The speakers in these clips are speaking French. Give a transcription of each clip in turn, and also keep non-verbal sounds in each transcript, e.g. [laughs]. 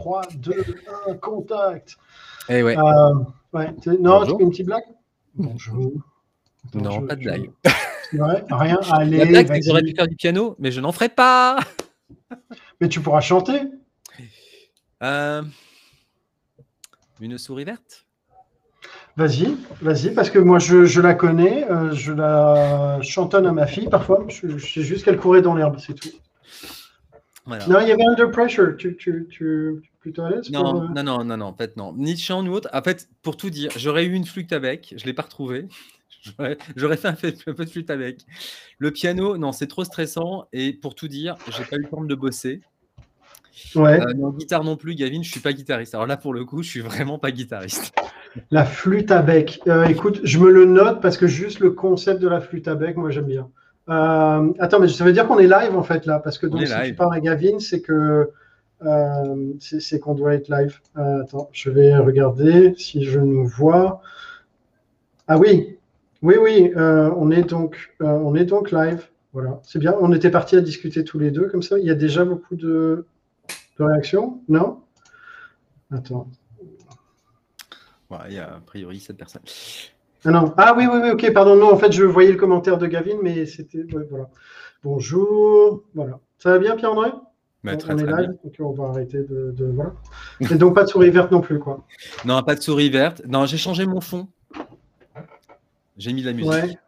3, 2, 1, contact. Eh ouais. Euh, ouais. Non, Bonjour. tu fais une petite blague? Bonjour. Non, je- pas de je- blague. Ouais, rien, [laughs] allez. La blague, c'est que j'aurais pu faire du piano, mais je n'en ferai pas. Mais tu pourras chanter. Euh, Une souris verte? Vas-y, vas-y, parce que moi je, je la connais, euh, je la chantonne à ma fille parfois. Je, je sais juste qu'elle courait dans l'herbe, c'est tout. Voilà. Non, il y avait Under Pressure. Tu, tu, tu, plutôt à l'aise Non, non, non, non, non, en fait, non. Ni chant, ni autre. En fait, pour tout dire, j'aurais eu une flûte à bec, je ne l'ai pas retrouvée. [laughs] J'aurais- J'aurais fait un, peu de flûte avec. Le piano, non, c'est trop stressant. Et pour tout dire, j'ai pas eu le temps de bosser. Ouais, Euh, non, guitare non plus, Gavin, je suis pas guitariste. Alors là, pour le coup, je suis vraiment pas guitariste. la flûte à bec. Euh, écoute, je me le note parce que juste le concept de la flûte à bec, moi j'aime bien. Euh, attends, mais ça veut dire qu'on est live en fait là, parce que On donc, si tu live. parles à Gavin, c'est que euh, c'est qu'on doit être live. Euh, attends, je vais regarder si je nous vois. Ah oui, oui, oui, on est donc, on est donc live. Voilà, c'est bien. On était partis à discuter tous les deux comme ça. Il y a déjà beaucoup de, de réactions, non? Attends. Il y a a priori cette personne. Ah non. Ah oui, oui, oui, ok, pardon. Non, en fait, je voyais le commentaire de Gavin, mais c'était. ouais, voilà. Bonjour. Voilà. Ça va bien, Pierre-André? Bah, très, On est très live, bien. donc on va arrêter de. de- voilà. Et donc, pas de souris verte non plus, quoi. Non, pas de souris verte. Non, j'ai changé mon fond. J'ai mis de la musique. Ouais.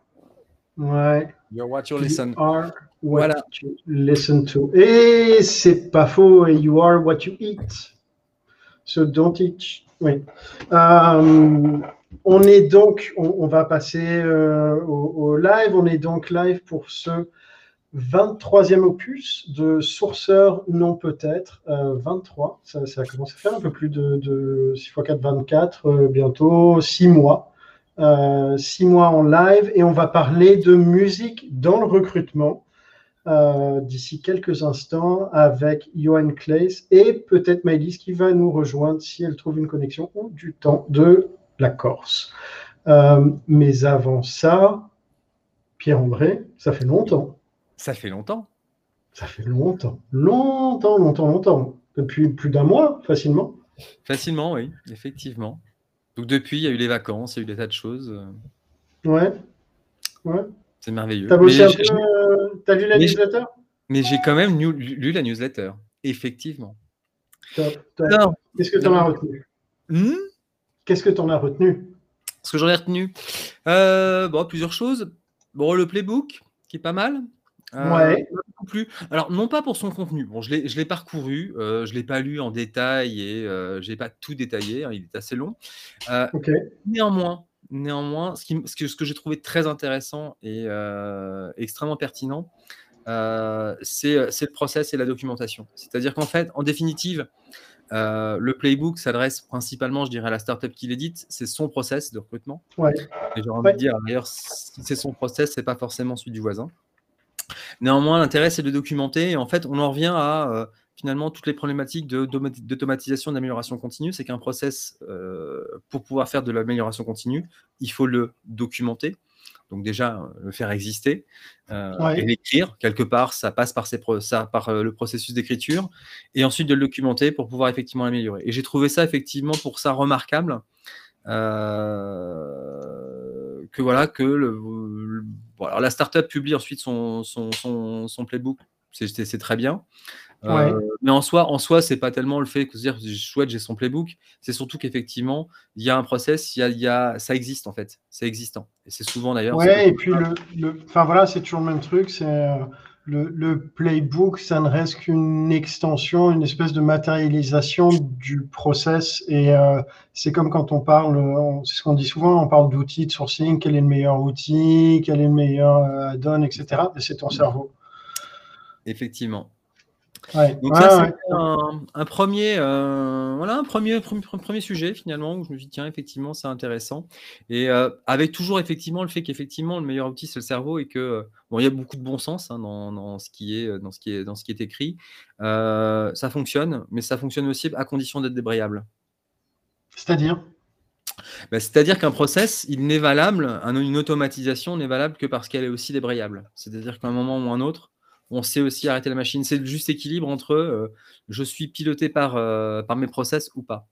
Ouais. You're what you You listen. are what Voilà. you listen to. Et c'est pas faux. Et you are what you eat. So don't eat. Oui. Euh, on est donc, on, va passer euh, au, live. On est donc live pour ce 23e opus de Sourceur Non Peut-être. Euh, 23. Ça, ça commence à faire un peu plus de, de 6 x 4, 24. euh, bientôt 6 mois. Euh, six mois en live et on va parler de musique dans le recrutement euh, d'ici quelques instants avec Johan Claes et peut-être Maëlys qui va nous rejoindre si elle trouve une connexion ou du temps de la Corse. Euh, mais avant ça, Pierre-André, ça fait longtemps. Ça fait longtemps. Ça fait longtemps. Longtemps, longtemps, longtemps. Depuis plus d'un mois, facilement. Facilement, oui, effectivement. Donc depuis, il y a eu les vacances, il y a eu des tas de choses. Ouais. Ouais. C'est merveilleux. T'as bossé Mais un j'ai- peu. euh, T'as lu la mais newsletter? Mais j'ai quand même lu, lu la newsletter, effectivement. Top, Qu'est-ce que tu en as retenu? Hmm, Qu'est-ce que tu en as retenu? Ce que j'en ai retenu, euh, bon, plusieurs choses. Bon, le playbook, qui est pas mal. Euh, Ouais. m'a beaucoup plu. Alors, non pas pour son contenu. Bon, je l'ai parcouru, euh, je ne l'ai pas lu en détail et euh, je n'ai pas tout détaillé, hein, il est assez long. Euh, Ok. Néanmoins, néanmoins, ce, qui m- ce que, ce que j'ai trouvé très intéressant et euh, extrêmement pertinent, euh, c'est le process et la documentation. C'est-à-dire qu'en fait, en définitive, euh, le playbook s'adresse principalement, je dirais, à la startup qui l'édite. C'est son process de recrutement. Ouais. Et j'ai envie Ouais. de dire, d'ailleurs, si c'est son process, c'est pas forcément celui du voisin. Néanmoins, l'intérêt, c'est de documenter. Et en fait, on en revient à euh, finalement toutes les problématiques de- d'automati- d'automatisation, d'amélioration continue. C'est qu'un process, euh, pour pouvoir faire de l'amélioration continue, il faut le documenter. Donc déjà, le faire exister euh, Ouais. et l'écrire. Quelque part, ça passe par, ces pro- ça, par euh, le processus d'écriture. Et ensuite de le documenter pour pouvoir effectivement l'améliorer. Et j'ai trouvé ça effectivement pour ça remarquable. euh, que voilà, que le, le- bon, alors la startup publie ensuite son, son, son, son playbook, c'est très bien. Euh, mais en soi, en soi, c'est pas tellement le fait que se dire chouette, j'ai son playbook. C'est surtout qu'effectivement, il y a un process, il y a, il y a, ça existe en fait, c'est existant. Et c'est souvent d'ailleurs. Ouais, et puis le, le- enfin voilà, c'est toujours le même truc. C'est euh, le, le playbook, ça ne reste qu'une extension, une espèce de matérialisation du process. Et euh, c'est comme quand on parle, c'est ce qu'on dit souvent, on parle d'outils de sourcing, quel est le meilleur outil, quel est le meilleur add-on, etc. Et c'est ton cerveau. Effectivement. Ouais. Donc ça, c'est un, un premier, euh, voilà, un premier, premier, premier sujet finalement où je me dis tiens effectivement c'est intéressant et euh, avec toujours effectivement le fait qu'effectivement le meilleur outil c'est le cerveau et que euh, bon il y a beaucoup de bon sens hein, dans, dans ce qui est dans ce qui est dans ce qui est écrit, Euh, ça fonctionne mais ça fonctionne aussi à condition d'être débrayable. C'est-à-dire? Bah, C'est-à-dire qu'un process, il n'est valable, un- une automatisation n'est valable que parce qu'elle est aussi débrayable. C'est-à-dire qu'à un moment ou un autre, on sait aussi arrêter la machine. C'est le juste équilibre entre je suis piloté par, par mes process ou pas.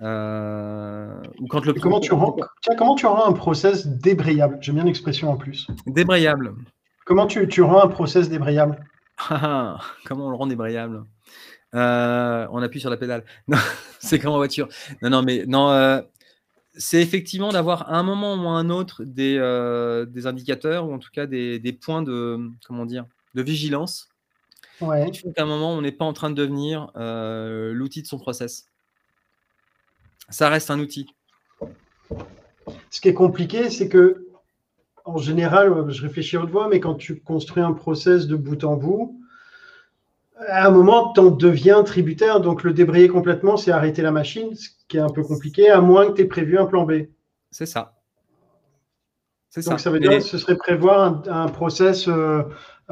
ou quand le comment, tu rends, comment tu rends un process débrayable? J'aime bien l'expression en plus. Débrayable. Comment tu, tu rends un process débrayable? Comment on le rend débrayable? On appuie sur la pédale. [laughs] c'est comme en voiture. Non, non, mais non, c'est effectivement d'avoir à un moment ou à un autre des, euh, des indicateurs ou en tout cas des, des, points de, comment dire, de vigilance ouais. qui font qu'à un moment, on n'est pas en train de devenir euh, l'outil de son process. Ça reste un outil. Ce qui est compliqué, c'est que, en général, je réfléchis à haute voix, mais quand tu construis un process de bout en bout, à un moment, tu en deviens tributaire. Donc, le débrayer complètement, c'est arrêter la machine, ce qui est un peu compliqué, à moins que tu aies prévu un plan B. C'est ça. C'est ça. ça veut dire que ce serait prévoir un, process euh,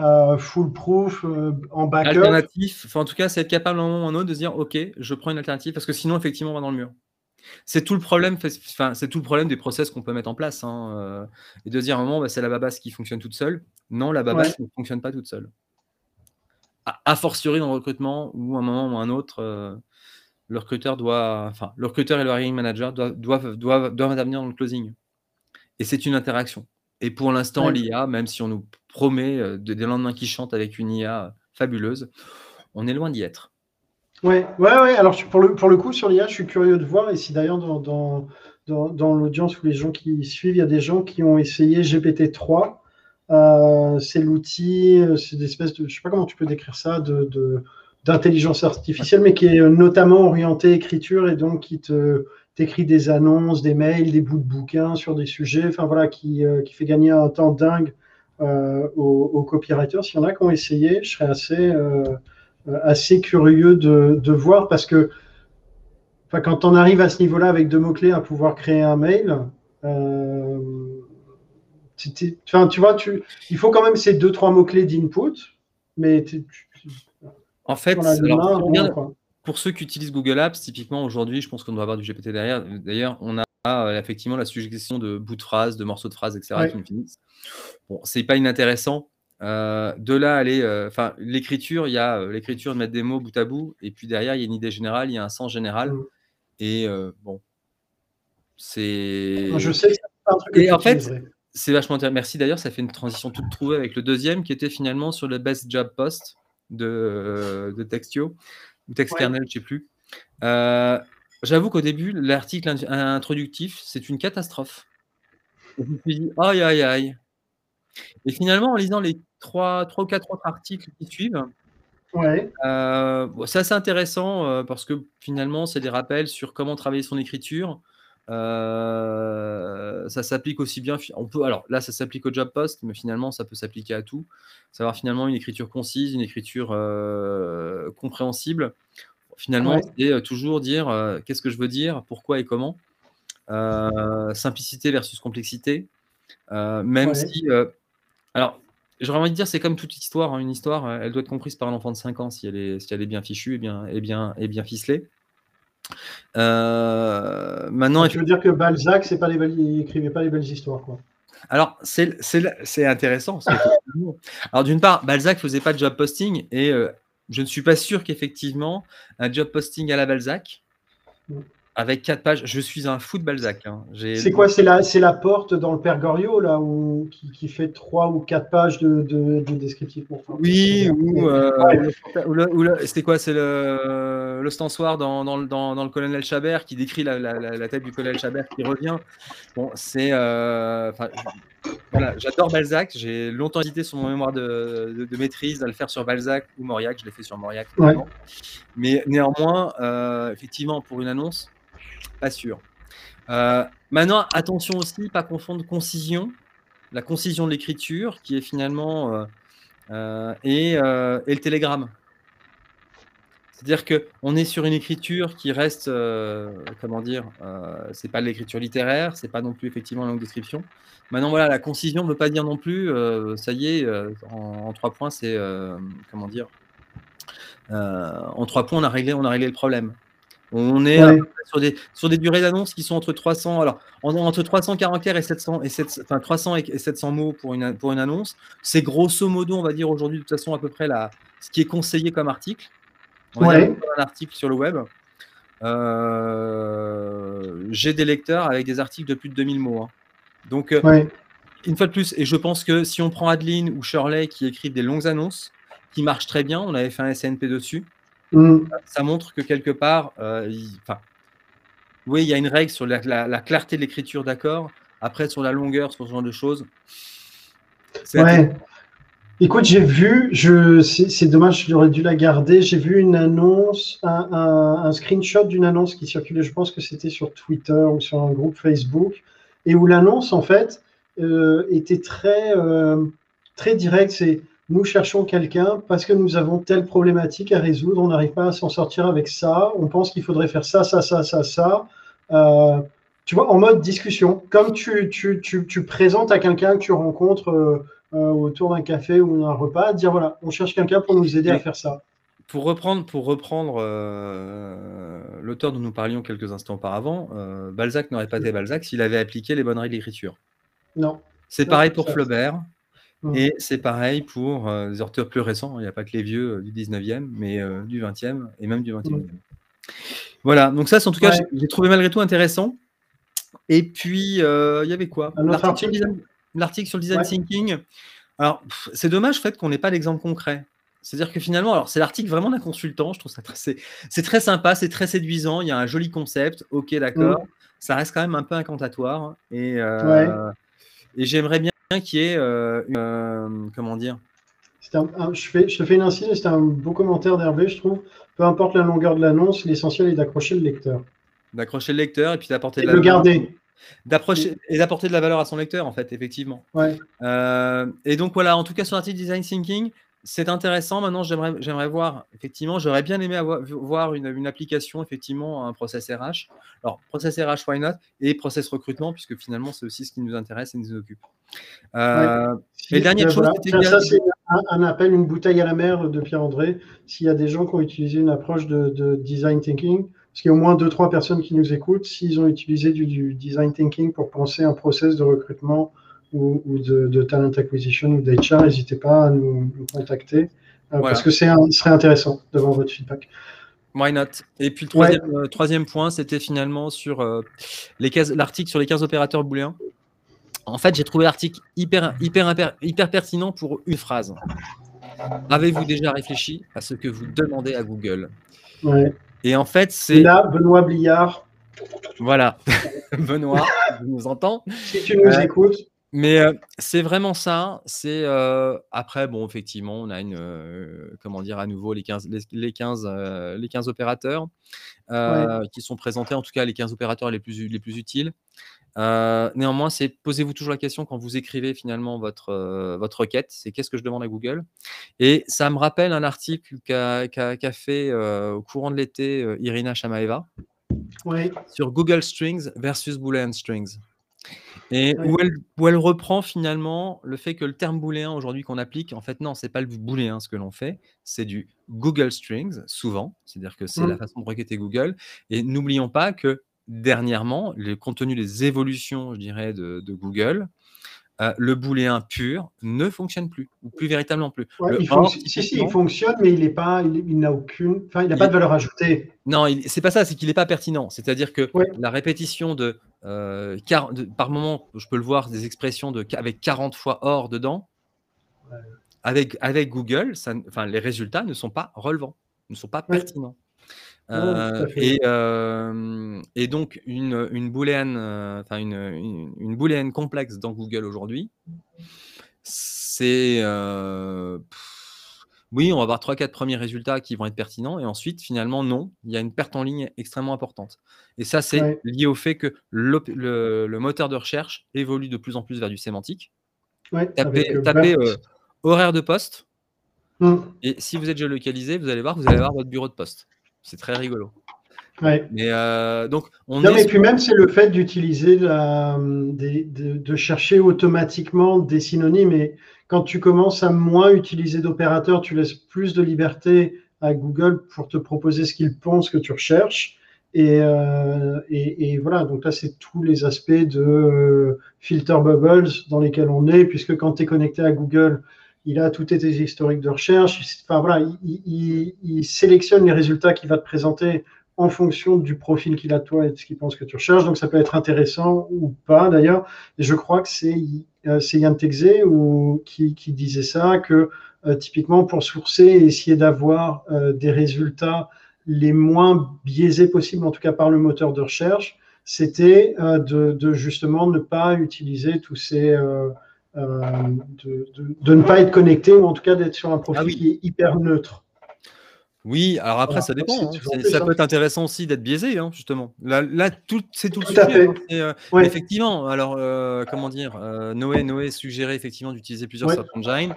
euh, full-proof euh, en backup. Alternatif. Enfin, en tout cas, c'est être capable à un moment ou à un autre de se dire OK, je prends une alternative parce que sinon, effectivement, on va dans le mur. C'est tout le problème, enfin, c'est tout le problème des process qu'on peut mettre en place. Hein, et de dire à un moment, bah, c'est la babasse qui fonctionne toute seule. Non, la babasse ne fonctionne pas toute seule a fortiori dans le recrutement ou à un moment ou un autre, euh, le recruteur doit, enfin, le recruteur et le hiring manager doivent, doivent, doivent, doivent intervenir dans le closing. Et c'est une interaction. Et pour l'instant, l'IA, même si on nous promet euh, des lendemains qui chantent avec une IA fabuleuse, on est loin d'y être. Ouais, ouais, ouais. Alors pour le, pour le coup, sur l'IA, je suis curieux de voir. Et si d'ailleurs dans, dans, dans, dans l'audience ou les gens qui suivent, il y a des gens qui ont essayé GPT-3 euh, c'est l'outil, euh, c'est une espèce de, je sais pas comment tu peux décrire ça, de, d'intelligence artificielle, mais qui est notamment orienté écriture et donc qui te t'écrit des annonces, des mails, des bouts de bouquins sur des sujets, enfin voilà, qui, euh, qui fait gagner un temps dingue aux, copywriters. S'il y en a qui ont essayé, je serais assez, assez curieux de, de, voir parce que enfin, quand on arrive à ce niveau-là avec deux mots-clés à pouvoir créer un mail, Enfin, tu vois, tu, il faut quand même ces deux, trois mots-clés d'input, mais en fait, pour ceux qui utilisent Google Apps, typiquement aujourd'hui, je pense qu'on doit avoir du GPT derrière. D'ailleurs, on a euh, effectivement la suggestion de bouts de phrases, de morceaux de phrases, etc. qui finissent. Bon, c'est pas inintéressant. Euh, de là, aller, euh, enfin, l'écriture, il y a l'écriture de mettre des mots bout à bout, et puis derrière, il y a une idée générale, il y a un sens général. Mm. Et bon, c'est. Je sais. Un truc et en fait, c'est vachement intéressant. Merci d'ailleurs, ça fait une transition toute trouvée avec le deuxième qui était finalement sur le Best Job Post de, de Textio ou Textkernel, je ne sais plus. Euh, j'avoue qu'au début, l'article introductif, c'est une catastrophe. je me suis dit, aïe, aïe, aïe. Et finalement, en lisant les trois, trois ou quatre autres articles qui suivent, ouais. Euh, c'est assez intéressant parce que finalement, c'est des rappels sur comment travailler son écriture, euh, ça s'applique aussi bien. On peut, alors là, ça s'applique au job post, mais finalement, ça peut s'appliquer à tout. Savoir finalement une écriture concise, une écriture euh, compréhensible. Finalement, c'est euh, toujours dire qu'est-ce que je veux dire, pourquoi et comment. simplicité versus complexité. même si. alors, j'aurais envie de dire, c'est comme toute histoire. Hein. une histoire, elle doit être comprise par un enfant de 5 ans si elle est, si elle est bien fichue et bien, et bien, et bien ficelée. Euh, maintenant, tu veux dire que Balzac, c'est pas les il écrivait pas les belles histoires, quoi. Alors, c'est intéressant. Alors, d'une part, Balzac faisait pas de job posting et euh, je ne suis pas sûr qu'effectivement, un job posting à la Balzac, mm avec quatre pages. Je suis un fou de Balzac. Hein. C'est quoi C'est la, la porte dans le Père Goriot, là, où, qui, fait trois ou quatre pages de, de, descriptif. oui, ou, euh, c'était quoi C'est le stansoir dans, dans, dans, le colonel Chabert qui décrit la, la, tête du colonel Chabert qui revient. Bon, c'est. Euh, voilà, j'adore Balzac. J'ai longtemps hésité sur mon mémoire de, de, maîtrise à le faire sur Balzac ou Mauriac. Je l'ai fait sur Mauriac. Mais néanmoins, euh, effectivement, pour une annonce, pas sûr. Euh, maintenant, attention aussi, pas confondre concision, la concision de l'écriture, qui est finalement euh, euh, et, le télégramme. C'est-à-dire que on est sur une écriture qui reste, comment dire, c'est pas l'écriture littéraire, c'est pas non plus effectivement la longue description. Maintenant, voilà, la concision ne veut pas dire non plus, ça y est, en, trois points, c'est comment dire, en trois points, on a réglé le problème. On est sur, des, sur des durées d'annonce qui sont entre 300, alors entre 300 caractères et 700 et 300 et 700 mots pour une, pour une annonce. C'est grosso modo, on va dire aujourd'hui de toute façon à peu près la, ce qui est conseillé comme article. On va un article sur le web. Euh, j'ai des lecteurs avec des articles de plus de 2000 mots. Hein. Donc, euh, une fois de plus, et je pense que si on prend Adeline ou Shirley qui écrivent des longues annonces, qui marchent très bien, on avait fait un SNP dessus, mm. ça montre que quelque part, euh, oui, il y a une règle sur la, clarté de l'écriture, d'accord. Après, sur la longueur, sur ce genre de choses. Ouais. Écoute, j'ai vu, je, c'est dommage, j'aurais dû la garder. J'ai vu une annonce, un, screenshot d'une annonce qui circulait, je pense que c'était sur Twitter ou sur un groupe Facebook, et où l'annonce, en fait, euh, était très, euh, très directe. C'est nous cherchons quelqu'un parce que nous avons telle problématique à résoudre, on n'arrive pas à s'en sortir avec ça, on pense qu'il faudrait faire ça, ça, ça, ça, ça. Euh, tu vois, en mode discussion, comme tu, tu, tu, tu présentes à quelqu'un que tu rencontres euh, autour d'un café ou d'un repas, dire voilà, on cherche quelqu'un pour nous aider à faire ça. Pour reprendre, pour reprendre euh, l'auteur dont nous parlions quelques instants auparavant, euh, Balzac n'aurait pas été Balzac s'il avait appliqué les bonnes règles d'écriture. Non. C'est pareil pour Flaubert. Mmh. Et c'est pareil pour les auteurs plus récents. Il n'y a pas que les vieux du 19e, mais du 20e et même du 21e. Mmh. Voilà, donc ça, en tout cas, j'ai trouvé malgré tout intéressant. Et puis, il y avait quoi? L'article sur le design thinking. Alors, c'est dommage en fait qu'on n'ait pas d'exemple concret. C'est-à-dire que finalement, alors c'est l'article vraiment d'un consultant, je trouve ça très, c'est très sympa, c'est très séduisant, il y a un joli concept, ok d'accord, mm. ça reste quand même un peu incantatoire et, et j'aimerais bien qu'il y ait, euh, euh, comment dire je, fais, je te fais une incise, c'est un beau commentaire d'Hervé, je trouve. Peu importe la longueur de l'annonce, l'essentiel est d'accrocher le lecteur. D'accrocher le lecteur et puis d'apporter de la le garder d'approcher et d'apporter de la valeur à son lecteur en fait effectivement euh, et donc voilà en tout cas sur l'article design thinking c'est intéressant. Maintenant j'aimerais voir effectivement j'aurais bien aimé avoir, voir une, une, application effectivement un process RH alors process RH why not? Et process recrutement puisque finalement c'est aussi ce qui nous intéresse et nous occupe. Euh, et dernière chose ça c'est un, appel une bouteille à la mer de Pierre André s'il y a des gens qui ont utilisé une approche de, de design thinking parce qu'il y a au moins deux, trois personnes qui nous écoutent, s'ils ont utilisé du, design thinking pour penser un process de recrutement ou, de, talent acquisition ou d'HR, n'hésitez pas à nous, contacter euh, parce que c'est ce serait intéressant d'avoir votre feedback. Why not? Et puis le euh, troisième, point, c'était finalement sur euh, l'article sur les 15 opérateurs booléens. En fait, j'ai trouvé l'article hyper, hyper, hyper, hyper pertinent pour une phrase. Avez-vous déjà réfléchi à ce que vous demandez à Google? Ouais. Et en fait, c'est. Là, Benoît Bliard. Voilà. [laughs] Benoît, tu nous entends? Si tu nous euh, écoutes. Mais euh, c'est vraiment ça. C'est euh, après, bon, effectivement, on a une, comment dire, à nouveau les 15, les, 15, les 15 opérateurs qui sont présentés, en tout cas les 15 opérateurs les plus, les plus utiles. Néanmoins, c'est posez-vous toujours la question quand vous écrivez finalement votre, votre requête, c'est qu'est-ce que je demande à Google? Et ça me rappelle un article qu'a fait au courant de l'été Irina Shamaeva sur Google Strings versus Boolean Strings. Et où, elle, où, elle, reprend finalement le fait que le terme booléen aujourd'hui qu'on applique, en fait, non, c'est pas le booléen ce que l'on fait, c'est du Google Strings, souvent, c'est-à-dire que c'est la mmh. façon de requêter Google. Et n'oublions pas que dernièrement, le contenu des évolutions, je dirais, de, Google, euh, le booléen pur ne fonctionne plus, ou plus véritablement plus. il si, si, il fonctionne, mais il pas, il, n'a aucune, enfin, il n'a pas de valeur ajoutée. Non, c'est pas ça, c'est qu'il n'est pas pertinent. C'est-à-dire que la répétition euh, de, par moment, je peux le voir, des expressions de, avec 40 fois or dedans, avec, avec Google, ça, enfin, les résultats ne sont pas relevants, ne sont pas pertinents. Euh, et, euh, et, donc une, une booléenne, euh, enfin une, une, booléenne complexe dans Google aujourd'hui, c'est oui, on va avoir 3-4 premiers résultats qui vont être pertinents, et ensuite, finalement, non, il y a une perte en ligne extrêmement importante. Et ça, c'est lié au fait que le, le, moteur de recherche évolue de plus en plus vers du sémantique. tapez, horaire de poste, mmh. et si vous êtes géolocalisé, vous allez voir, vous allez avoir votre bureau de poste. C'est très rigolo. Ouais. Mais euh, donc, on non, mais puis même, c'est le fait d'utiliser, de, de, chercher automatiquement des synonymes. Et quand tu commences à moins utiliser d'opérateurs, tu laisses plus de liberté à Google pour te proposer ce qu'il pense que tu recherches. Et, et, et, voilà, donc là, c'est tous les aspects de filter bubbles dans lesquels on est, puisque quand tu es connecté à Google, il a tout tes historiques de recherche. Enfin voilà, il, sélectionne les résultats qu'il va te présenter en fonction du profil qu'il a de toi et de ce qu'il pense que tu recherches. Donc ça peut être intéressant ou pas d'ailleurs. Et je crois que c'est euh, Yann Texé ou, qui, qui, disait ça, que euh, typiquement pour sourcer et essayer d'avoir euh, des résultats les moins biaisés possibles, en tout cas par le moteur de recherche, c'était de, de, justement ne pas utiliser tous ces euh, de, ne pas être connecté ou en tout cas d'être sur un profil ah qui est hyper neutre. Oui, alors après, ça dépend. Hein. Ça peut être intéressant aussi d'être biaisé, hein, justement. Là, là tout, c'est tout, le sujet. Hein. Euh, effectivement, alors, euh, comment dire, Noé, Noé suggérait effectivement d'utiliser plusieurs search engines.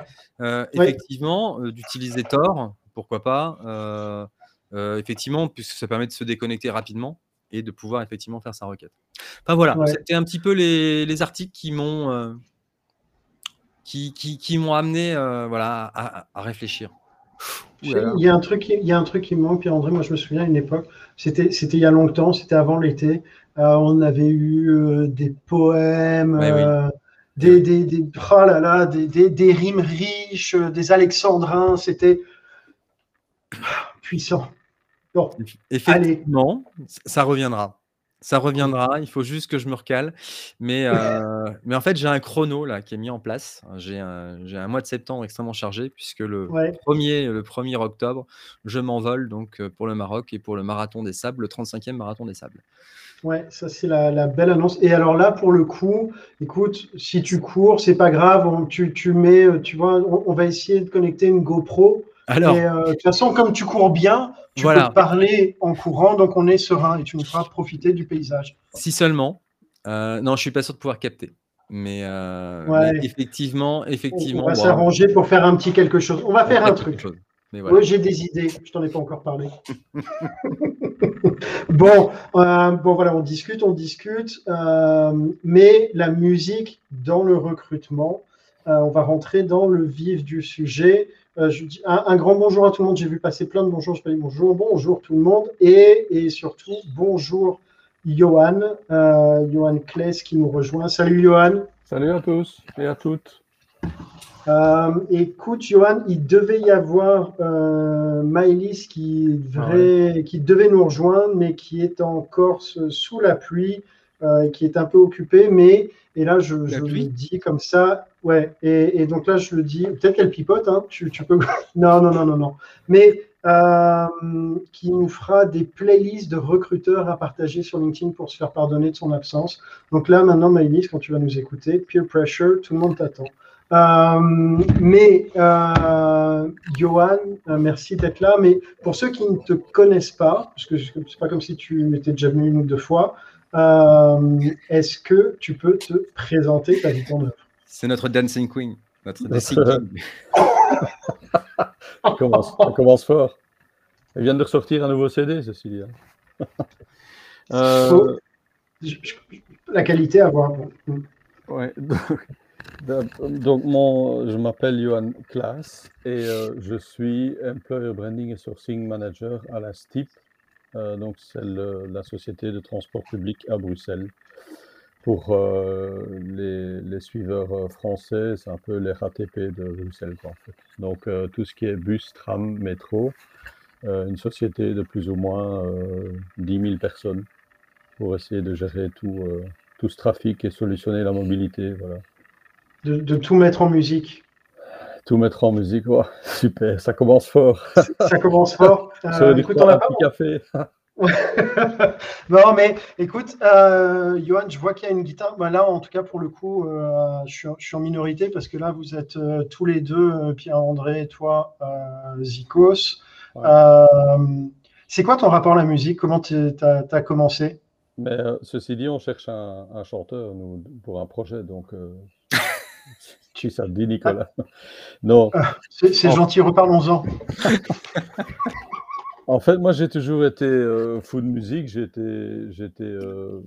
effectivement, d'utiliser Tor, pourquoi pas. effectivement, puisque ça permet de se déconnecter rapidement et de pouvoir effectivement faire sa requête. Enfin voilà, c'était un petit peu les, les articles qui m'ont qui, qui, m'ont amené euh, voilà, à, réfléchir. Il y, a un truc, il y a un truc qui manque, Pierre-André. Moi, je me souviens à une époque, c'était il y a longtemps, c'était avant l'été. Euh, on avait eu euh, des poèmes, des, des, des, oh là là, des, des, des, rimes riches, des alexandrins. C'était puissant. Bon, Effectivement, ça reviendra. Ça reviendra, il faut juste que je me recale. Mais, [laughs] euh, mais en fait, j'ai un chrono là, qui est mis en place. J'ai un, un, mois de septembre extrêmement chargé, puisque le, 1er, le 1er octobre, je m'envole donc pour le Maroc et pour le marathon des sables, le 35e marathon des sables. Ouais, ça c'est la, belle annonce. Et alors là, pour le coup, écoute, si tu cours, c'est pas grave, tu, tu, mets, tu vois, on, va essayer de connecter une GoPro. Alors, euh, de toute façon, comme tu cours bien, tu peux parler en courant, donc on est serein et tu nous feras profiter du paysage. Si seulement. Euh, non, je suis pas sûr de pouvoir capter. Mais, euh, effectivement, effectivement. On va s'arranger pour faire un petit quelque chose. On va faire un truc. Oui, j'ai des idées. Je t'en ai pas encore parlé. [laughs] bon, euh, bon, voilà, on discute, on discute. mais la musique dans le recrutement, on va rentrer dans le vif du sujet. Euh, je dis un, grand bonjour à tout le monde. J'ai vu passer plein de bonjours. Je bonjour, bonjour tout le monde. Et, et surtout, bonjour Johan, euh, Johan Kless qui nous rejoint. Salut Johan. Salut à tous et à toutes. Euh, écoute, Johan, il devait y avoir Maëlys qui, devrait, qui devait nous rejoindre, mais qui est en Corse sous la pluie, euh, qui est un peu occupé. Mais, et là, je, je le dis comme ça, Ouais, et, donc là, je le dis, peut-être qu'elle pipote, hein, tu, peux. [laughs] non, non, non, non, non. Mais euh, qui nous fera des playlists de recruteurs à partager sur LinkedIn pour se faire pardonner de son absence. Donc là, maintenant, Maëlys, quand tu vas nous écouter, peer pressure, tout le monde t'attend. Euh, mais euh, Johan, euh, merci d'être là. Mais pour ceux qui ne te connaissent pas, parce que c'est pas comme si tu étais déjà venu une ou deux fois, est-ce que tu peux te présenter ta vie en œuvre? C'est notre Dancing Queen. Notre Dancing Queen. [laughs] on, commence, on, commence, fort. Elle vient de ressortir un nouveau CD, ceci dit. Hein. [laughs] Euh, la qualité à voir. Ouais, [laughs] donc, mon, je m'appelle Johan Klaas et euh, je suis Employer Branding et Sourcing Manager à la STIP. Euh, donc, c'est la société de transport public à Bruxelles pour euh, les, les, suiveurs euh, français, c'est un peu les RATP de Bruxelles. fait. Donc tout ce qui est bus, tram, métro, une société de plus ou moins 10 000 personnes pour essayer de gérer tout, tout ce trafic et solutionner la mobilité. Voilà. De tout mettre en musique. Tout mettre en musique, [laughs] super, ça commence fort. Ça commence fort. [laughs] Euh, écoute, on a pas... café? [laughs] non, mais écoute, euh, Johan, je vois qu'il y a une guitare. Ben là, en tout cas, pour le coup, euh, je, suis, en minorité parce que là, vous êtes euh, tous les deux, Pierre-André et toi, Zikos. c'est quoi ton rapport à la musique? Comment tu as, commencé? Mais, Ceci dit, on cherche un, chanteur nous, pour un projet, donc. [laughs] tu ça dit, Nicolas. non. C'est gentil, reparlons-en. [laughs] En fait, moi, j'ai toujours été euh, fou de musique. J'étais, j'étais, euh,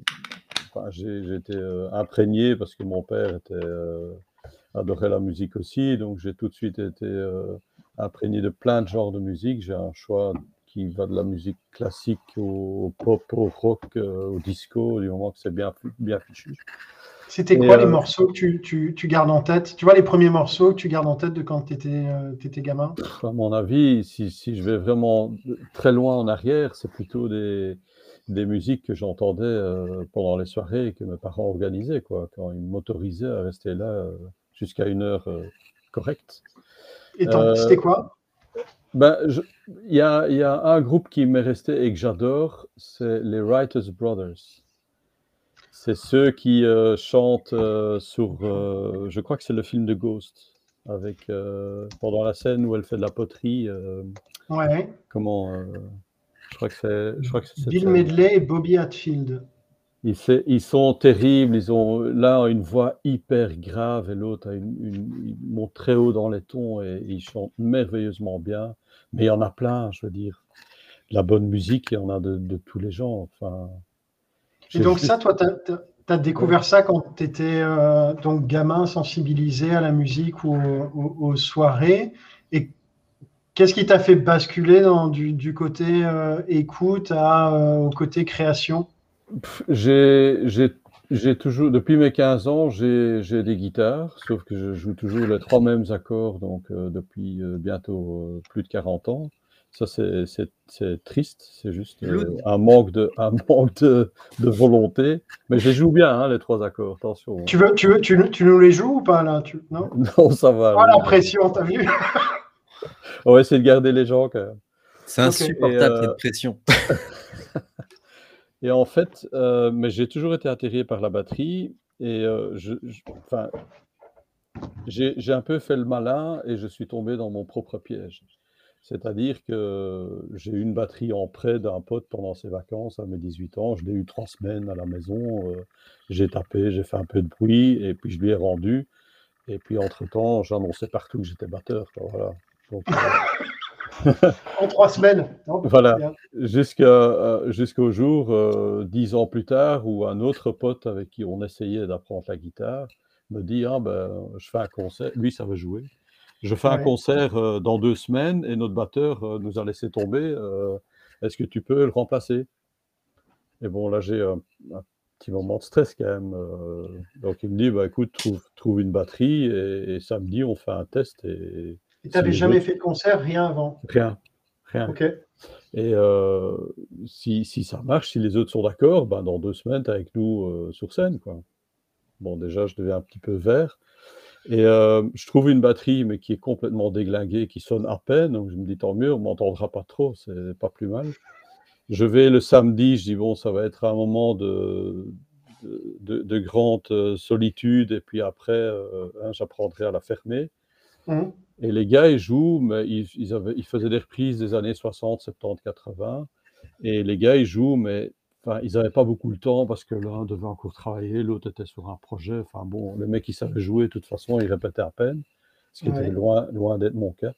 enfin, j'étais euh, imprégné parce que mon père était, euh, adorait la musique aussi. Donc, j'ai tout de suite été imprégné de plein de genres de musique. J'ai un choix qui va de la musique classique au, pop, au rock, au disco, du moment que c'est bien, bien fichu. C'était quoi les morceaux que tu, tu, tu, gardes en tête? Tu vois les premiers morceaux que tu gardes en tête de quand tu étais, étais, gamin? À mon avis, si, si, je vais vraiment très loin en arrière, c'est plutôt des, des musiques que j'entendais pendant les soirées que mes parents organisaient, quoi, quand ils m'autorisaient à rester là jusqu'à une heure correcte. Et c'était quoi? ben, il y, a, y, a, un groupe qui m'est resté et que j'adore, c'est les Writers Brothers. C'est ceux qui euh, chantent euh, sur, euh, je crois que c'est le film de Ghost, avec pendant la scène où elle fait de la poterie. ouais. Comment Je crois que c'est, je crois que c'est Bill Medley et Bobby Hatfield. Ils, sont terribles, ils ont l'un une voix hyper grave et l'autre une, une, monte très haut dans les tons et ils chantent merveilleusement bien. Mais il y en a plein, je veux dire. La bonne musique, il y en a de, tous les gens. Enfin, et donc ça, toi, tu as, découvert ça quand tu étais euh, donc gamin, sensibilisé à la musique ou aux, soirées. Et qu'est-ce qui t'a fait basculer dans, du, côté euh, écoute à, euh, au côté création? J'ai toujours, depuis mes 15 ans, j'ai des guitares, sauf que je joue toujours les trois mêmes accords, donc depuis bientôt plus de 40 ans. Ça, c'est triste, c'est juste un manque, de, un [laughs] manque de, de, volonté. Mais je les joue bien, hein, les trois accords, attention. Hein. Tu, veux, tu, veux, tu, tu, nous les joues ou pas là tu, non, [laughs] non, ça va. Pas la pression, t'as vu? On va essayer de garder les gens quand même. C'est insupportable cette pression. [laughs] Et en fait, euh, mais j'ai toujours été attiré par la batterie et euh, je, enfin, j'ai un peu fait le malin et je suis tombé dans mon propre piège. C'est-à-dire que j'ai eu une batterie en prêt d'un pote pendant ses vacances à mes 18 ans. Je l'ai eu trois semaines à la maison. Euh, j'ai tapé, j'ai fait un peu de bruit et puis je lui ai rendu. Et puis entre-temps, j'annonçais partout que j'étais batteur. Voilà. Donc, [laughs] en trois semaines. [laughs] voilà, euh, jusqu'au jour, euh, dix ans plus tard, où un autre pote avec qui on essayait d'apprendre la guitare me dit ah, ben, Je fais un concert. Lui, ça veut jouer. Je fais un concert euh, dans deux semaines et notre batteur nous a laissé tomber. Est-ce que tu peux le remplacer? Et bon, là, j'ai un, petit moment de stress quand même. donc, il me dit bah, Écoute, trouve, trouve une batterie et, et samedi, on fait un test. Et, tu n'avais jamais fait de concert, rien avant? Rien. Rien. Ok. Et euh, si, si, ça marche, si les autres sont d'accord, ben dans deux semaines, tu es avec nous euh, sur scène. Quoi. Bon, déjà, je deviens un petit peu vert. Et euh, je trouve une batterie, mais qui est complètement déglinguée, qui sonne à peine. Donc, je me dis, tant mieux, on m'entendra pas trop, c'est pas plus mal. Je vais le samedi, je dis, bon, ça va être un moment de, de, de, grande solitude. Et puis après, hein, j'apprendrai à la fermer. Mmh. Et les gars, ils jouent, mais ils, ils, avaient, ils, faisaient des reprises des années 60, 70, 80. Et les gars, ils jouent, mais enfin, ils n'avaient pas beaucoup le temps parce que l'un devait encore travailler, l'autre était sur un projet. Enfin bon, le mec, il savait jouer, de toute façon, il répétait à peine, ce qui était loin, loin d'être mon cas.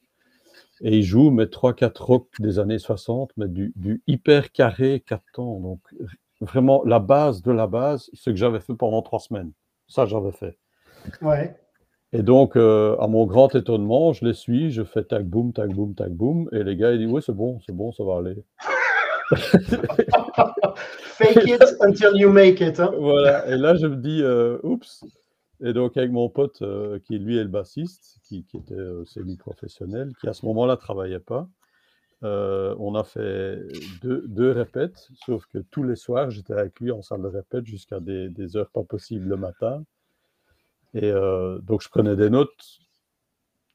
Et ils jouent, mais 3-4 rock des années 60, mais du, du hyper carré 4 temps. Donc, vraiment, la base de la base, ce que j'avais fait pendant 3 semaines. Ça, j'avais fait. Ouais. Et donc, euh, à mon grand étonnement, je les suis, je fais tag boom, tag boom, tag boom, et les gars, ils disent Oui, c'est bon, c'est bon, ça va aller. [laughs] Fake it until you make it. Hein. Voilà, et là, je me dis euh, Oups. Et donc, avec mon pote, euh, qui lui est le bassiste, qui, qui était semi-professionnel, qui à ce moment-là ne travaillait pas, on a fait deux, deux, répètes, sauf que tous les soirs, j'étais avec lui en salle de répète jusqu'à des, des heures pas possibles le matin. Et euh, donc, je prenais des notes,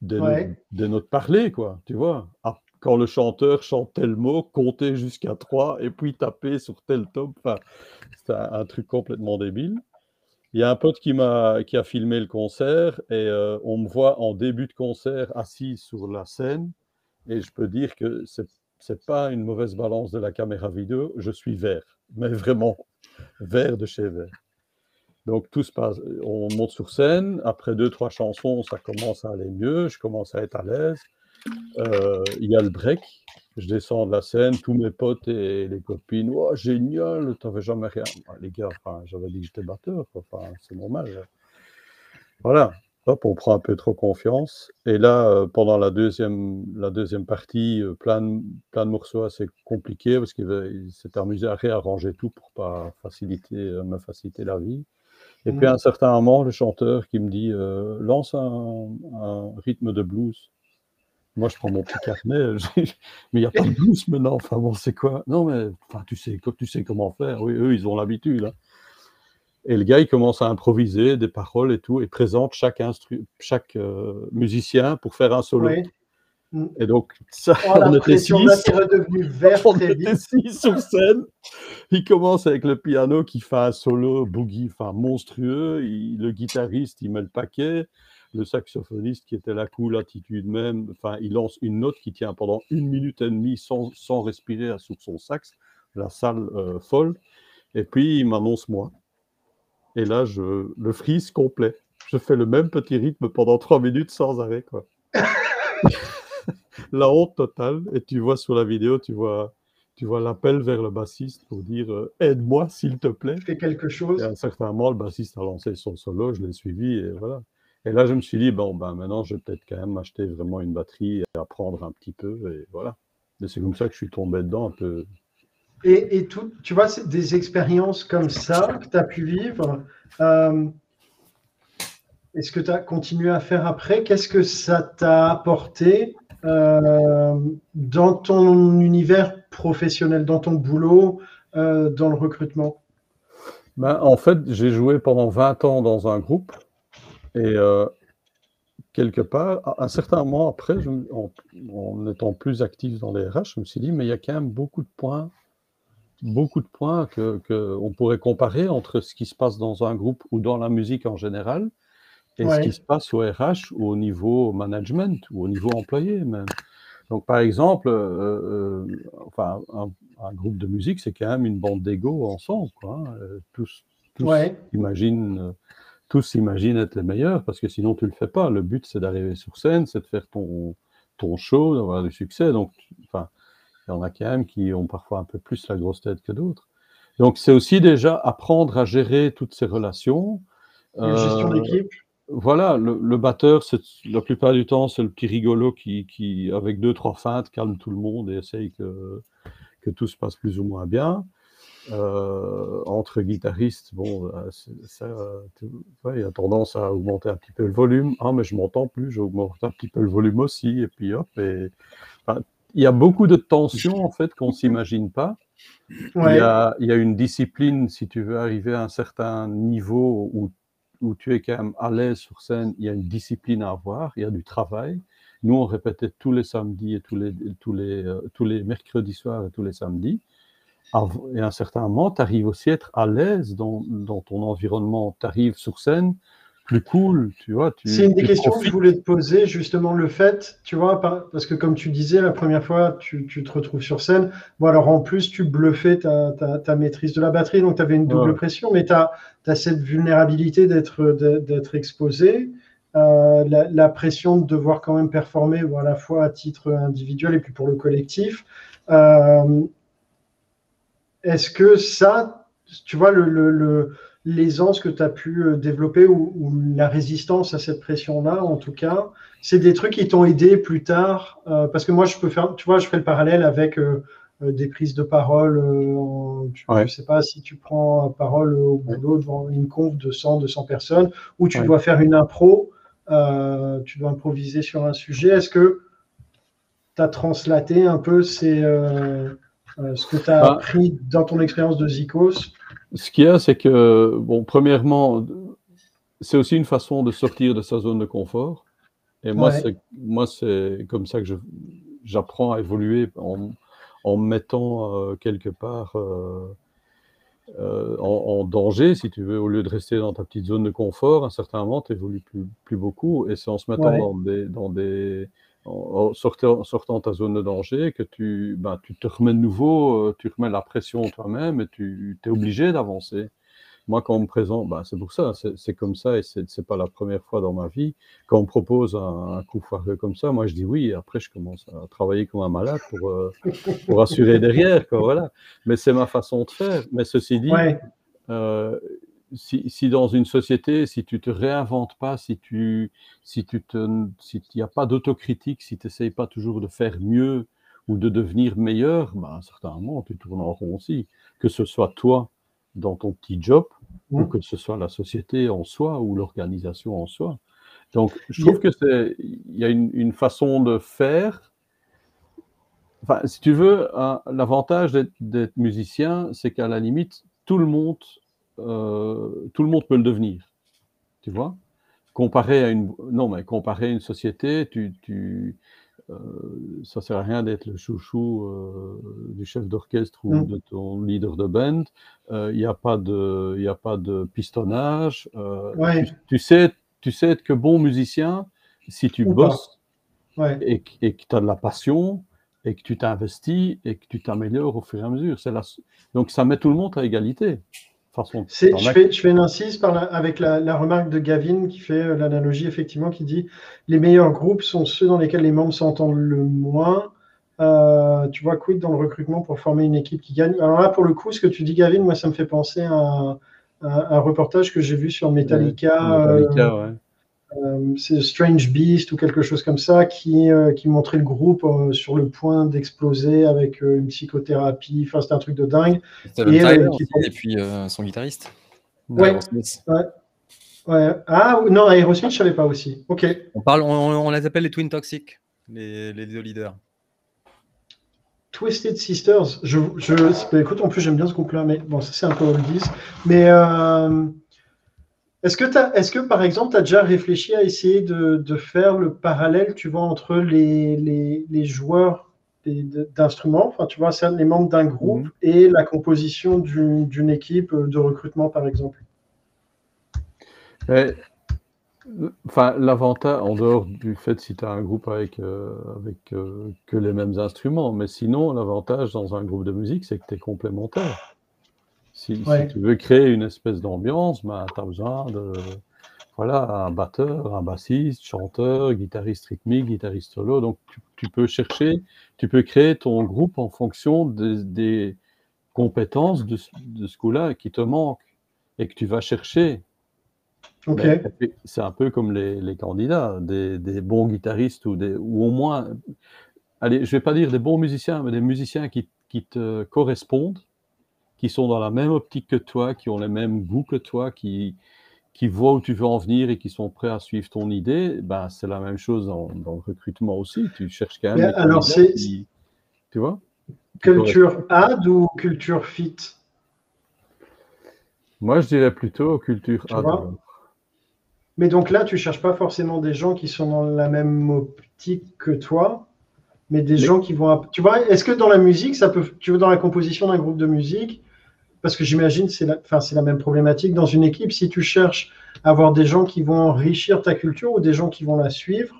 des, notes, parlées, quoi, tu vois. Ah, quand le chanteur chante tel mot, compter jusqu'à trois et puis taper sur tel top. Enfin, c'était un, truc complètement débile. Il y a un pote qui, m'a, qui a filmé le concert et euh, on me voit en début de concert assis sur la scène. Et je peux dire que c'est n'est pas une mauvaise balance de la caméra vidéo. Je suis vert, mais vraiment vert de chez vert. Donc tout se passe, on monte sur scène, après deux, trois chansons, ça commence à aller mieux, je commence à être à l'aise. Euh, il y a le break, je descends de la scène, tous mes potes et les copines, oh, génial, t'avais jamais rien. les gars, enfin, j'avais dit que j'étais batteur, enfin, c'est normal. Voilà. hop, on prend un peu trop confiance. Et là, euh, pendant la deuxième, la deuxième partie, euh, plein, de, plein de morceaux assez compliqués parce qu'il s'est amusé à réarranger tout pour pas faciliter, euh, me faciliter la vie. Et puis à un certain moment, le chanteur qui me dit lance un, un, rythme de blues. Moi, je prends mon petit carnet, [laughs] mais il n'y a pas de blues maintenant. Enfin bon, c'est quoi? Non, mais enfin, tu sais, tu sais comment faire. Oui, eux, ils ont l'habitude. Hein. Et le gars, il commence à improviser des paroles et tout, et présente chaque, chaque euh, musicien pour faire un solo. Et donc, ça, oh, on était six. Vert on était six sur scène. Il commence avec le piano qui fait un solo boogie, enfin monstrueux. le guitariste, il met le paquet. Le saxophoniste qui était la cool attitude même, enfin, il lance une note qui tient pendant une minute et demie sans, sans respirer sur son sax. La salle euh, folle. Et puis, il m'annonce moi. Et là, je, le freeze complet. Je fais le même petit rythme pendant trois minutes sans arrêt. Quoi. [laughs] la honte totale. Et tu vois sur la vidéo, tu vois, tu vois l'appel vers le bassiste pour dire euh, aide-moi s'il te plaît. Fais quelque chose. Et à un certain moment, le bassiste a lancé son solo, je l'ai suivi et voilà. Et là, je me suis dit, bon, ben maintenant, je vais peut-être quand même acheter vraiment une batterie et apprendre un petit peu. Et voilà. Et c'est comme ça que je suis tombé dedans un peu et, tout, tu vois, c'est des expériences comme ça que tu as pu vivre. Euh, est-ce que tu as continué à faire après? Qu'est-ce que ça t'a apporté euh, dans ton univers professionnel, dans ton boulot, euh, dans le recrutement? Ben, En fait, j'ai joué pendant 20 ans dans un groupe et quelque part, à un certain moment après, en, en, étant plus actif dans les RH, je me suis dit, mais il y a quand même beaucoup de points beaucoup de points qu'on que pourrait comparer entre ce qui se passe dans un groupe ou dans la musique en général et ce qui se passe au RH ou au niveau management ou au niveau employé même. Donc, par exemple, euh, euh, enfin, un, groupe de musique, c'est quand même une bande d'ego ensemble. Quoi, hein. euh, Tous, tous, imaginent, tous s'imaginent être les meilleurs parce que sinon, tu ne le fais pas. Le but, c'est d'arriver sur scène, c'est de faire ton, ton show, d'avoir du succès. Donc, enfin, il y en a quand même qui ont parfois un peu plus la grosse tête que d'autres. Donc, c'est aussi déjà apprendre à gérer toutes ces relations. Une gestion euh, d'équipe. Voilà, le, batteur, la plupart du temps, c'est le petit rigolo qui, qui, avec deux, trois feintes, calme tout le monde et essaye que, que tout se passe plus ou moins bien. Euh, entre guitaristes, bon, euh, il y a tendance à augmenter un petit peu le volume. Ah, mais je m'entends plus, j'augmente un petit peu le volume aussi, et puis hop, et il y a beaucoup de tensions en fait qu'on ne s'imagine pas. Il, y a, il, y a, une discipline, si tu veux arriver à un certain niveau où, où tu es quand même à l'aise sur scène, il y a une discipline à avoir, il y a du travail. Nous, on répétait tous les samedis et tous les, tous les, euh, tous les mercredis soirs et tous les samedis. Et à un certain moment, tu arrives aussi à être à l'aise dans, dans ton environnement. Tu arrives sur scène, plus cool, tu vois. C'est une des questions que je voulais te poser, justement, le fait, tu vois, parce que comme tu disais la première fois, tu, te retrouves sur scène. Bon, alors en plus, tu bluffais ta, ta, maîtrise de la batterie, donc tu avais une double pression, mais tu as, cette vulnérabilité d'être exposé. Euh, la, pression de devoir quand même performer bon, à la fois à titre individuel et puis pour le collectif. Euh, est-ce que ça, tu vois, le, le l'aisance que tu as pu euh, développer ou, la résistance à cette pression-là, en tout cas, c'est des trucs qui t'ont aidé plus tard. Euh, parce que moi, je peux faire, tu vois, je fais le parallèle avec euh, des prises de parole. je ne sais pas si tu prends parole au boulot devant une conf de 100, 200 personnes, ou tu dois faire une impro, tu dois improviser sur un sujet. Est-ce que tu as translaté un peu ces, ce que tu as bah appris dans ton expérience de Zikos ce qu'il y a, c'est que, bon, premièrement, c'est aussi une façon de sortir de sa zone de confort. Et moi, c'est, moi, c'est comme ça que j'apprends à évoluer en, en me mettant euh, quelque part euh, euh, en, danger, si tu veux, au lieu de rester dans ta petite zone de confort. À un certain moment, tu évolues plus, plus, beaucoup. Et c'est en se mettant dans des, dans des en sortant, sortant ta zone de danger, que tu, ben, tu te remets de nouveau, euh, tu remets la pression toi-même et tu es obligé d'avancer. Moi, quand on me présente, ben, c'est pour ça, c'est comme ça et c'est pas la première fois dans ma vie. Quand on me propose un, coup foireux comme ça, moi je dis oui et après je commence à travailler comme un malade pour, euh, pour assurer derrière. Quoi, voilà. Mais c'est ma façon de faire. Mais ceci dit, euh, si, dans une société, si tu te réinventes pas, si tu si tu te si n'y a pas d'autocritique, si tu n'essayes pas toujours de faire mieux ou de devenir meilleur, ben, à un certain moment, tu tournes en rond aussi. Que ce soit toi dans ton petit job, ou mmh. que ce soit la société en soi ou l'organisation en soi. Donc, je trouve que c'est il y a une, façon de faire. Enfin, si tu veux, l'avantage d'être musicien, c'est qu'à la limite, tout le monde euh, tout le monde peut le devenir. Tu vois Comparé à une non mais comparé à une société, tu, tu euh, ça sert à rien d'être le chouchou euh, du chef d'orchestre ou de ton leader de band. Il n'y a pas de il a pas de pistonnage. Tu, sais tu sais être que bon musicien si tu bosses et, et, que tu as de la passion et que tu t'investis et que tu t'améliores au fur et à mesure. La... Donc ça met tout le monde à égalité je, fais, je, fais, une incise par avec la, remarque de Gavin qui fait euh, l'analogie, effectivement, qui dit les meilleurs groupes sont ceux dans lesquels les membres s'entendent le moins. Euh, tu vois, quid dans le recrutement pour former une équipe qui gagne? Alors là, pour le coup, ce que tu dis, Gavin, moi, ça me fait penser à, un reportage que j'ai vu sur Metallica. Metallica euh, ouais. Euh, c'est Strange Beast ou quelque chose comme ça qui, euh, qui montrait le groupe euh, sur le point d'exploser avec une psychothérapie. Enfin, c'était un truc de dingue. Et, et, puis son guitariste. Ouais. ouais. Ah non, Aerosmith, je savais pas aussi. Ok. On parle, on, les appelle les Twin Toxic, les, les deux leaders. Twisted Sisters. Je, je, écoute, en plus j'aime bien ce groupe-là, mais bon, ça c'est un peu oldies. Mais est-ce que, par exemple, tu as déjà réfléchi à essayer de, faire le parallèle, tu vois, entre les, les, joueurs d'instruments, enfin, tu vois, les membres d'un groupe mhm. et la composition d'une équipe de recrutement, par exemple Enfin, l'avantage, en dehors du fait si tu as un groupe avec, euh, avec euh, que les mêmes instruments, mais sinon, l'avantage dans un groupe de musique, c'est que tu es complémentaire. Si, tu veux créer une espèce d'ambiance, ben, tu as besoin de voilà, un batteur, un bassiste, chanteur, guitariste rythmique, guitariste solo. Donc tu, peux chercher, tu peux créer ton groupe en fonction des, compétences de, ce coup-là qui te manquent et que tu vas chercher. C'est un peu comme les, candidats, des, bons guitaristes ou, des, ou au moins, allez, je vais pas dire des bons musiciens, mais des musiciens qui, qui te correspondent qui sont dans la même optique que toi, qui ont les mêmes goûts que toi, qui, qui voient où tu veux en venir et qui sont prêts à suivre ton idée, ben, c'est la même chose dans, le recrutement aussi. Tu cherches quand même. alors, c'est. Tu vois? Culture ad ou culture fit? Moi, je dirais plutôt culture ad. Mais donc là, tu cherches pas forcément des gens qui sont dans la même optique que toi, mais des gens qui vont. Tu vois, est-ce que dans la musique, ça peut. Tu veux dans la composition d'un groupe de musique, parce que j'imagine c'est la, enfin, c'est la même problématique dans une équipe. Si tu cherches à avoir des gens qui vont enrichir ta culture ou des gens qui vont la suivre,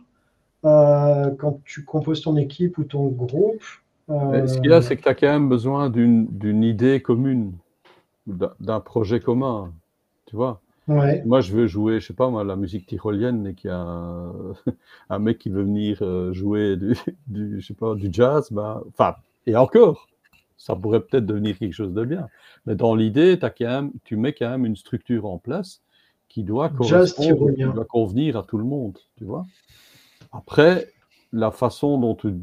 euh, quand tu composes ton équipe ou ton groupe. Euh, ce qu'il y a, c'est que tu as quand même besoin d'une, d'une idée commune, d'un projet commun. Tu vois Moi, je veux jouer, je sais pas moi, la musique tyrolienne et qu'il y a [laughs] un, mec qui veut venir euh, jouer du, du, je sais pas, du jazz, enfin, et encore, ça pourrait peut-être devenir quelque chose de bien. Mais dans l'idée, tu mets quand même une structure en place qui doit, doit convenir à tout le monde, tu vois. Après, la façon dont tu,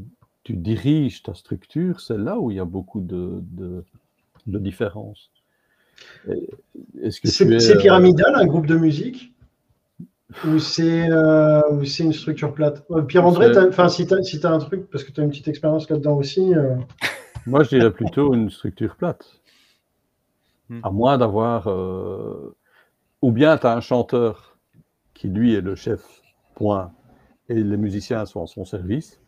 diriges ta structure, c'est là où il y a beaucoup de, de, différences. C'est euh, pyramidal, un groupe de musique? Ou c'est euh, une structure plate? Euh, Pierre-André, si tu as, si as, un truc, parce que tu as une petite expérience là-dedans aussi. Moi, je dirais plutôt une structure plate. Hmm. À moins d'avoir. Euh, ou bien tu as un chanteur qui, lui, est le chef, point, et les musiciens sont à son service.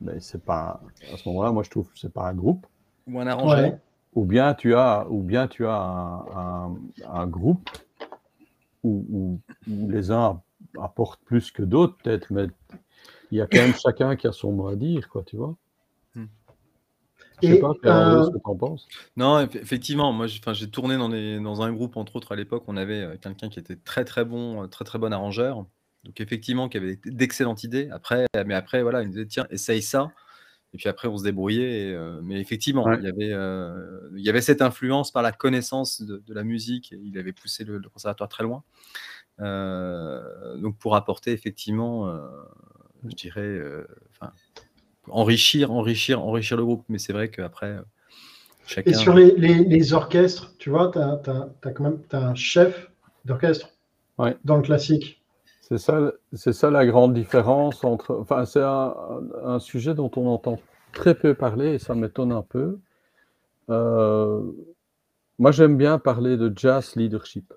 Mais c'est pas. À ce moment-là, moi, je trouve que c'est pas un groupe. Ou un arrangement. Ou bien tu as, ou bien tu as un, groupe où, les uns apportent plus que d'autres, peut-être, mais il y a quand même chacun qui a son mot à dire, quoi, tu vois. Je sais pas, euh, ce que tu en penses. Non, effectivement, moi j'ai tourné dans, dans un groupe, entre autres à l'époque, on avait euh, quelqu'un qui était très très bon, euh, très très bon arrangeur. Donc effectivement, qui avait d'excellentes idées. Après, mais après, voilà, il nous disait, tiens, essaye ça. Et puis après, on se débrouillait. mais effectivement, il, y avait, il y avait cette influence par la connaissance de, la musique. Et il avait poussé le, conservatoire très loin. donc pour apporter effectivement, je dirais, enrichir, enrichir, enrichir le groupe. Mais c'est vrai qu'après, chacun. Et sur les, orchestres, tu vois, tu as, quand même as un chef d'orchestre dans le classique. C'est ça, c'est ça la grande différence entre. Enfin, c'est un, sujet dont on entend très peu parler et ça m'étonne un peu. Euh, moi, j'aime bien parler de jazz leadership.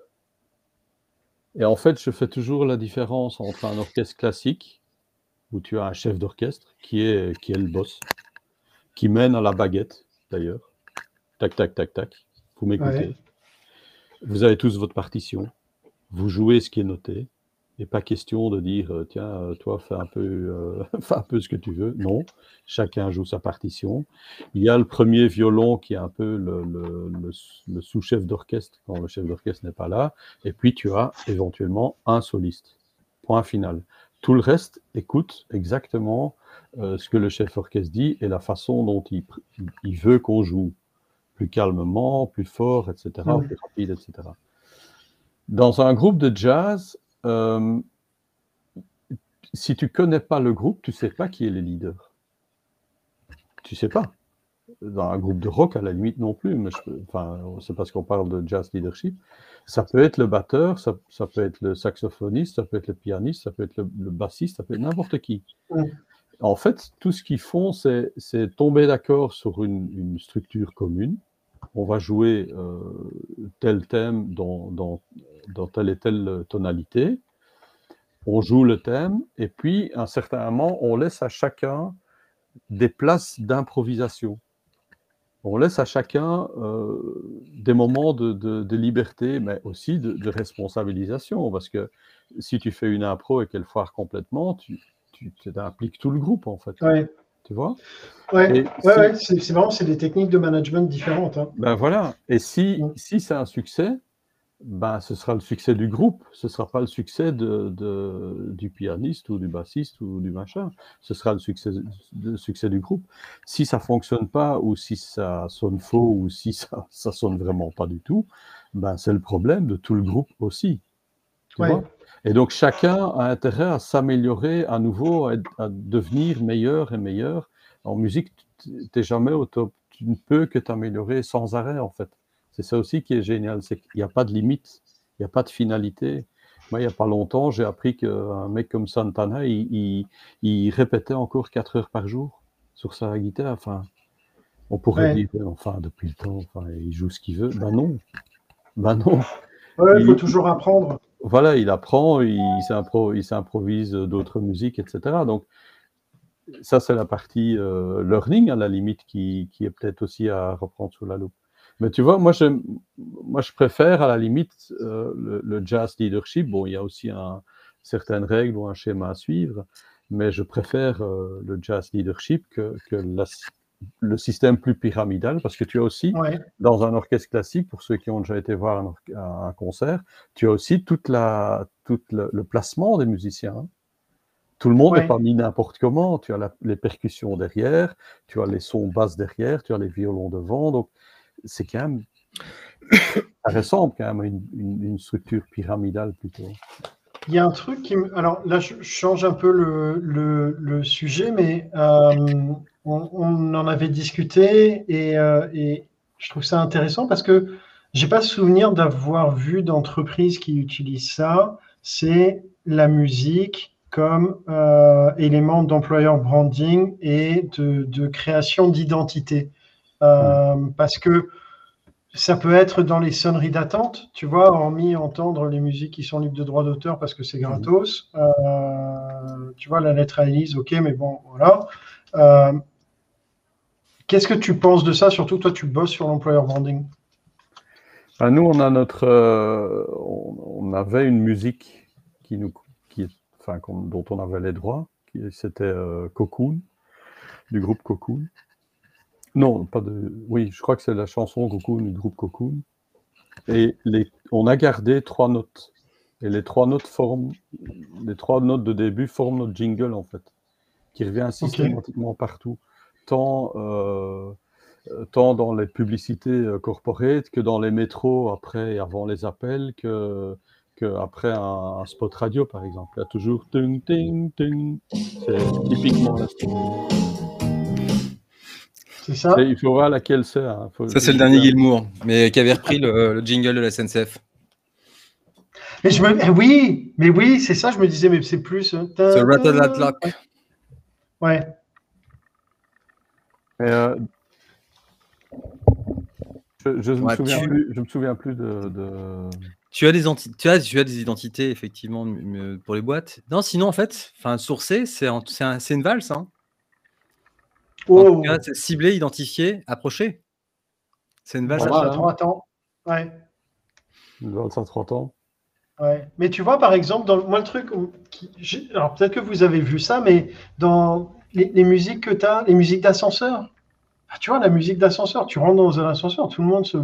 Et en fait, je fais toujours la différence entre un orchestre classique, où tu as un chef d'orchestre qui est, qui est le boss, qui mène à la baguette, d'ailleurs. Tac, tac, tac, tac. Vous m'écoutez? Vous avez tous votre partition. Vous jouez ce qui est noté n'est pas question de dire euh, tiens, euh, toi, fais un, peu, euh, [laughs] un peu ce que tu veux. Non, chacun joue sa partition. Il y a le premier violon qui est un peu le, le, sous-chef d'orchestre quand le chef d'orchestre n'est pas là. Et puis tu as éventuellement un soliste. Point final. Tout le reste écoute exactement ce que le chef d'orchestre dit et la façon dont il, il veut qu'on joue. Plus calmement, plus fort, etc., plus rapide, etc. Dans un groupe de jazz, euh, si tu connais pas le groupe, tu sais pas qui est le leader. Tu sais pas. Dans un groupe de rock, à la limite non plus, mais enfin, c'est parce qu'on parle de jazz leadership. Ça peut être le batteur, ça, peut être le saxophoniste, ça peut être le pianiste, ça peut être le, bassiste, ça peut être n'importe qui. En fait, tout ce qu'ils font, c'est tomber d'accord sur une, structure commune. On va jouer euh, tel thème dans, dans dans telle et telle tonalité. On joue le thème et puis, à un certain moment, on laisse à chacun des places d'improvisation. On laisse à chacun euh, des moments de, liberté, mais aussi de, responsabilisation. Parce que si tu fais une impro et qu'elle foire complètement, tu, tu, impliques tout le groupe, en fait. Tu vois? Ouais, ouais, c'est vraiment c'est des techniques de management différentes. Hein. Ben voilà. Et si, si c'est un succès, ben, ce sera le succès du groupe, ce ne sera pas le succès de, du pianiste ou du bassiste ou du machin, ce sera le succès, le succès du groupe. Si ça fonctionne pas ou si ça sonne faux ou si ça, ça sonne vraiment pas du tout, ben, c'est le problème de tout le groupe aussi. et donc chacun a intérêt à s'améliorer à nouveau, à, devenir meilleur et meilleur. En musique, tu n'es jamais au top. Tu ne peux que t'améliorer sans arrêt en fait. C'est ça aussi qui est génial, c'est qu'il n'y a pas de limite, il n'y a pas de finalité. Moi, il n'y a pas longtemps, j'ai appris qu'un mec comme Santana, il, répétait encore 4 heures par jour sur sa guitare. Enfin, on pourrait dire, enfin, depuis le temps, enfin, il joue ce qu'il veut. Ben non. Ben non. il faut toujours apprendre. Voilà, il apprend, il s'improvise d'autres musiques, etc. Donc, ça, c'est la partie euh, learning, à la limite, qui, qui est peut-être aussi à reprendre sous la loupe. Mais tu vois, moi je, moi, je préfère à la limite euh, le, jazz leadership. Bon, il y a aussi un, certaines règles ou un schéma à suivre, mais je préfère euh, le jazz leadership que, que le système plus pyramidal, parce que tu as aussi, dans un orchestre classique, pour ceux qui ont déjà été voir un, concert, tu as aussi toute la, tout le, placement des musiciens. Hein. Tout le monde n'est pas mis n'importe comment. Tu as les percussions derrière, tu as les sons basses derrière, tu as les violons devant. Donc, c'est quand même. Ça ressemble quand même à une, structure pyramidale plutôt. Il y a un truc qui. Alors là, je change un peu le, sujet, mais euh, on, en avait discuté euh, et, je trouve ça intéressant parce que j'ai pas souvenir d'avoir vu d'entreprise qui utilise ça. C'est la musique comme euh, élément d'employeur branding et de création d'identité. Euh, parce que ça peut être dans les sonneries d'attente, tu vois, hormis entendre les musiques qui sont libres de droit d'auteur parce que c'est mhm. gratos. Euh, tu vois, la lettre à Elise, ok, mais bon, voilà. Euh, qu'est-ce que tu penses de ça? Surtout, toi, tu bosses sur l'employer branding. Ben, nous, on a notre, on, avait une musique qui nous, qui, enfin, dont on avait les droits. C'était Cocoon, du groupe Cocoon. Non, pas de. Oui, je crois que c'est la chanson Cocoon du groupe Cocoon. Et les... on a gardé trois notes. Et les trois notes forment. Les trois notes de début forment notre jingle, en fait, qui revient systématiquement partout. tant, euh, tant dans les publicités corporate que dans les métros après et avant les appels que, que après un, spot radio par exemple. Il y a toujours ting ting ting. C'est typiquement là. C'est ça. Il faut voir laquelle c'est. Hein. Ça c'est le dernier Gilmour, mais qui avait repris le, le jingle de la SNCF. Mais je me... Oui, mais oui, c'est ça, je me disais, mais c'est plus. Euh, c'est Rattle Ouais. Euh, je, me souviens plus, je me souviens plus de. Tu as, des tu, as, tu as des identités, effectivement, pour les boîtes. Non, sinon, en fait, sourcé, c'est un... une valse. Hein. Oh. c'est ciblé, identifié, approché. C'est une valse. à 30 ans. Ouais. Une valse à 30 ans. Mais tu vois, par exemple, dans moi, le truc, alors peut-être que vous avez vu ça, mais dans les, musiques que tu as, les musiques d'ascenseur, ah, tu vois, la musique d'ascenseur, tu rentres dans un ascenseur, tout le monde se.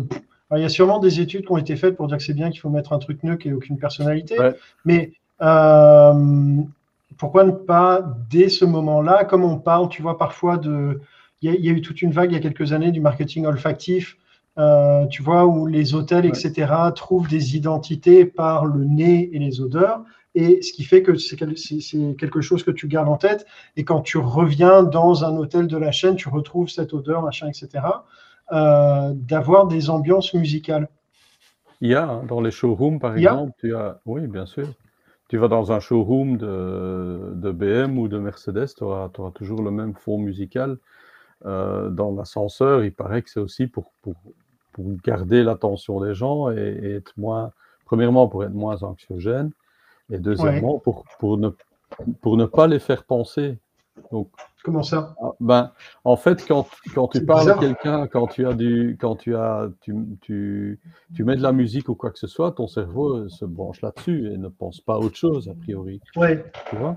il y a sûrement des études qui ont été faites pour dire que c'est bien qu'il faut mettre un truc neutre et aucune personnalité. Mais euh, pourquoi ne pas, dès ce moment-là, comme on parle, tu vois, parfois de. Il y, a eu toute une vague il y a quelques années du marketing olfactif euh, tu vois, où les hôtels, etc., trouvent des identités par le nez et les odeurs. Et ce qui fait que c'est quelque chose que tu gardes en tête. Et quand tu reviens dans un hôtel de la chaîne, tu retrouves cette odeur, machin, etc., euh, d'avoir des ambiances musicales. Il y a, hein, dans les showrooms, par exemple, tu as, oui, bien sûr. Tu vas dans un showroom de, de BM ou de Mercedes, tu auras, toujours le même fond musical. Euh, dans l'ascenseur, il paraît que c'est aussi pour, pour, pour garder l'attention des gens et, être moins, premièrement, pour être moins anxiogène, et deuxièmement, pour, pour, ne, pour ne pas les faire penser. Donc, Comment ça? Ah, ben, En fait, quand, quand tu parles à quelqu'un, quand tu as du, quand tu as, tu, tu, tu, mets de la musique ou quoi que ce soit, ton cerveau se branche là-dessus et ne pense pas à autre chose a priori. Ouais. Tu vois?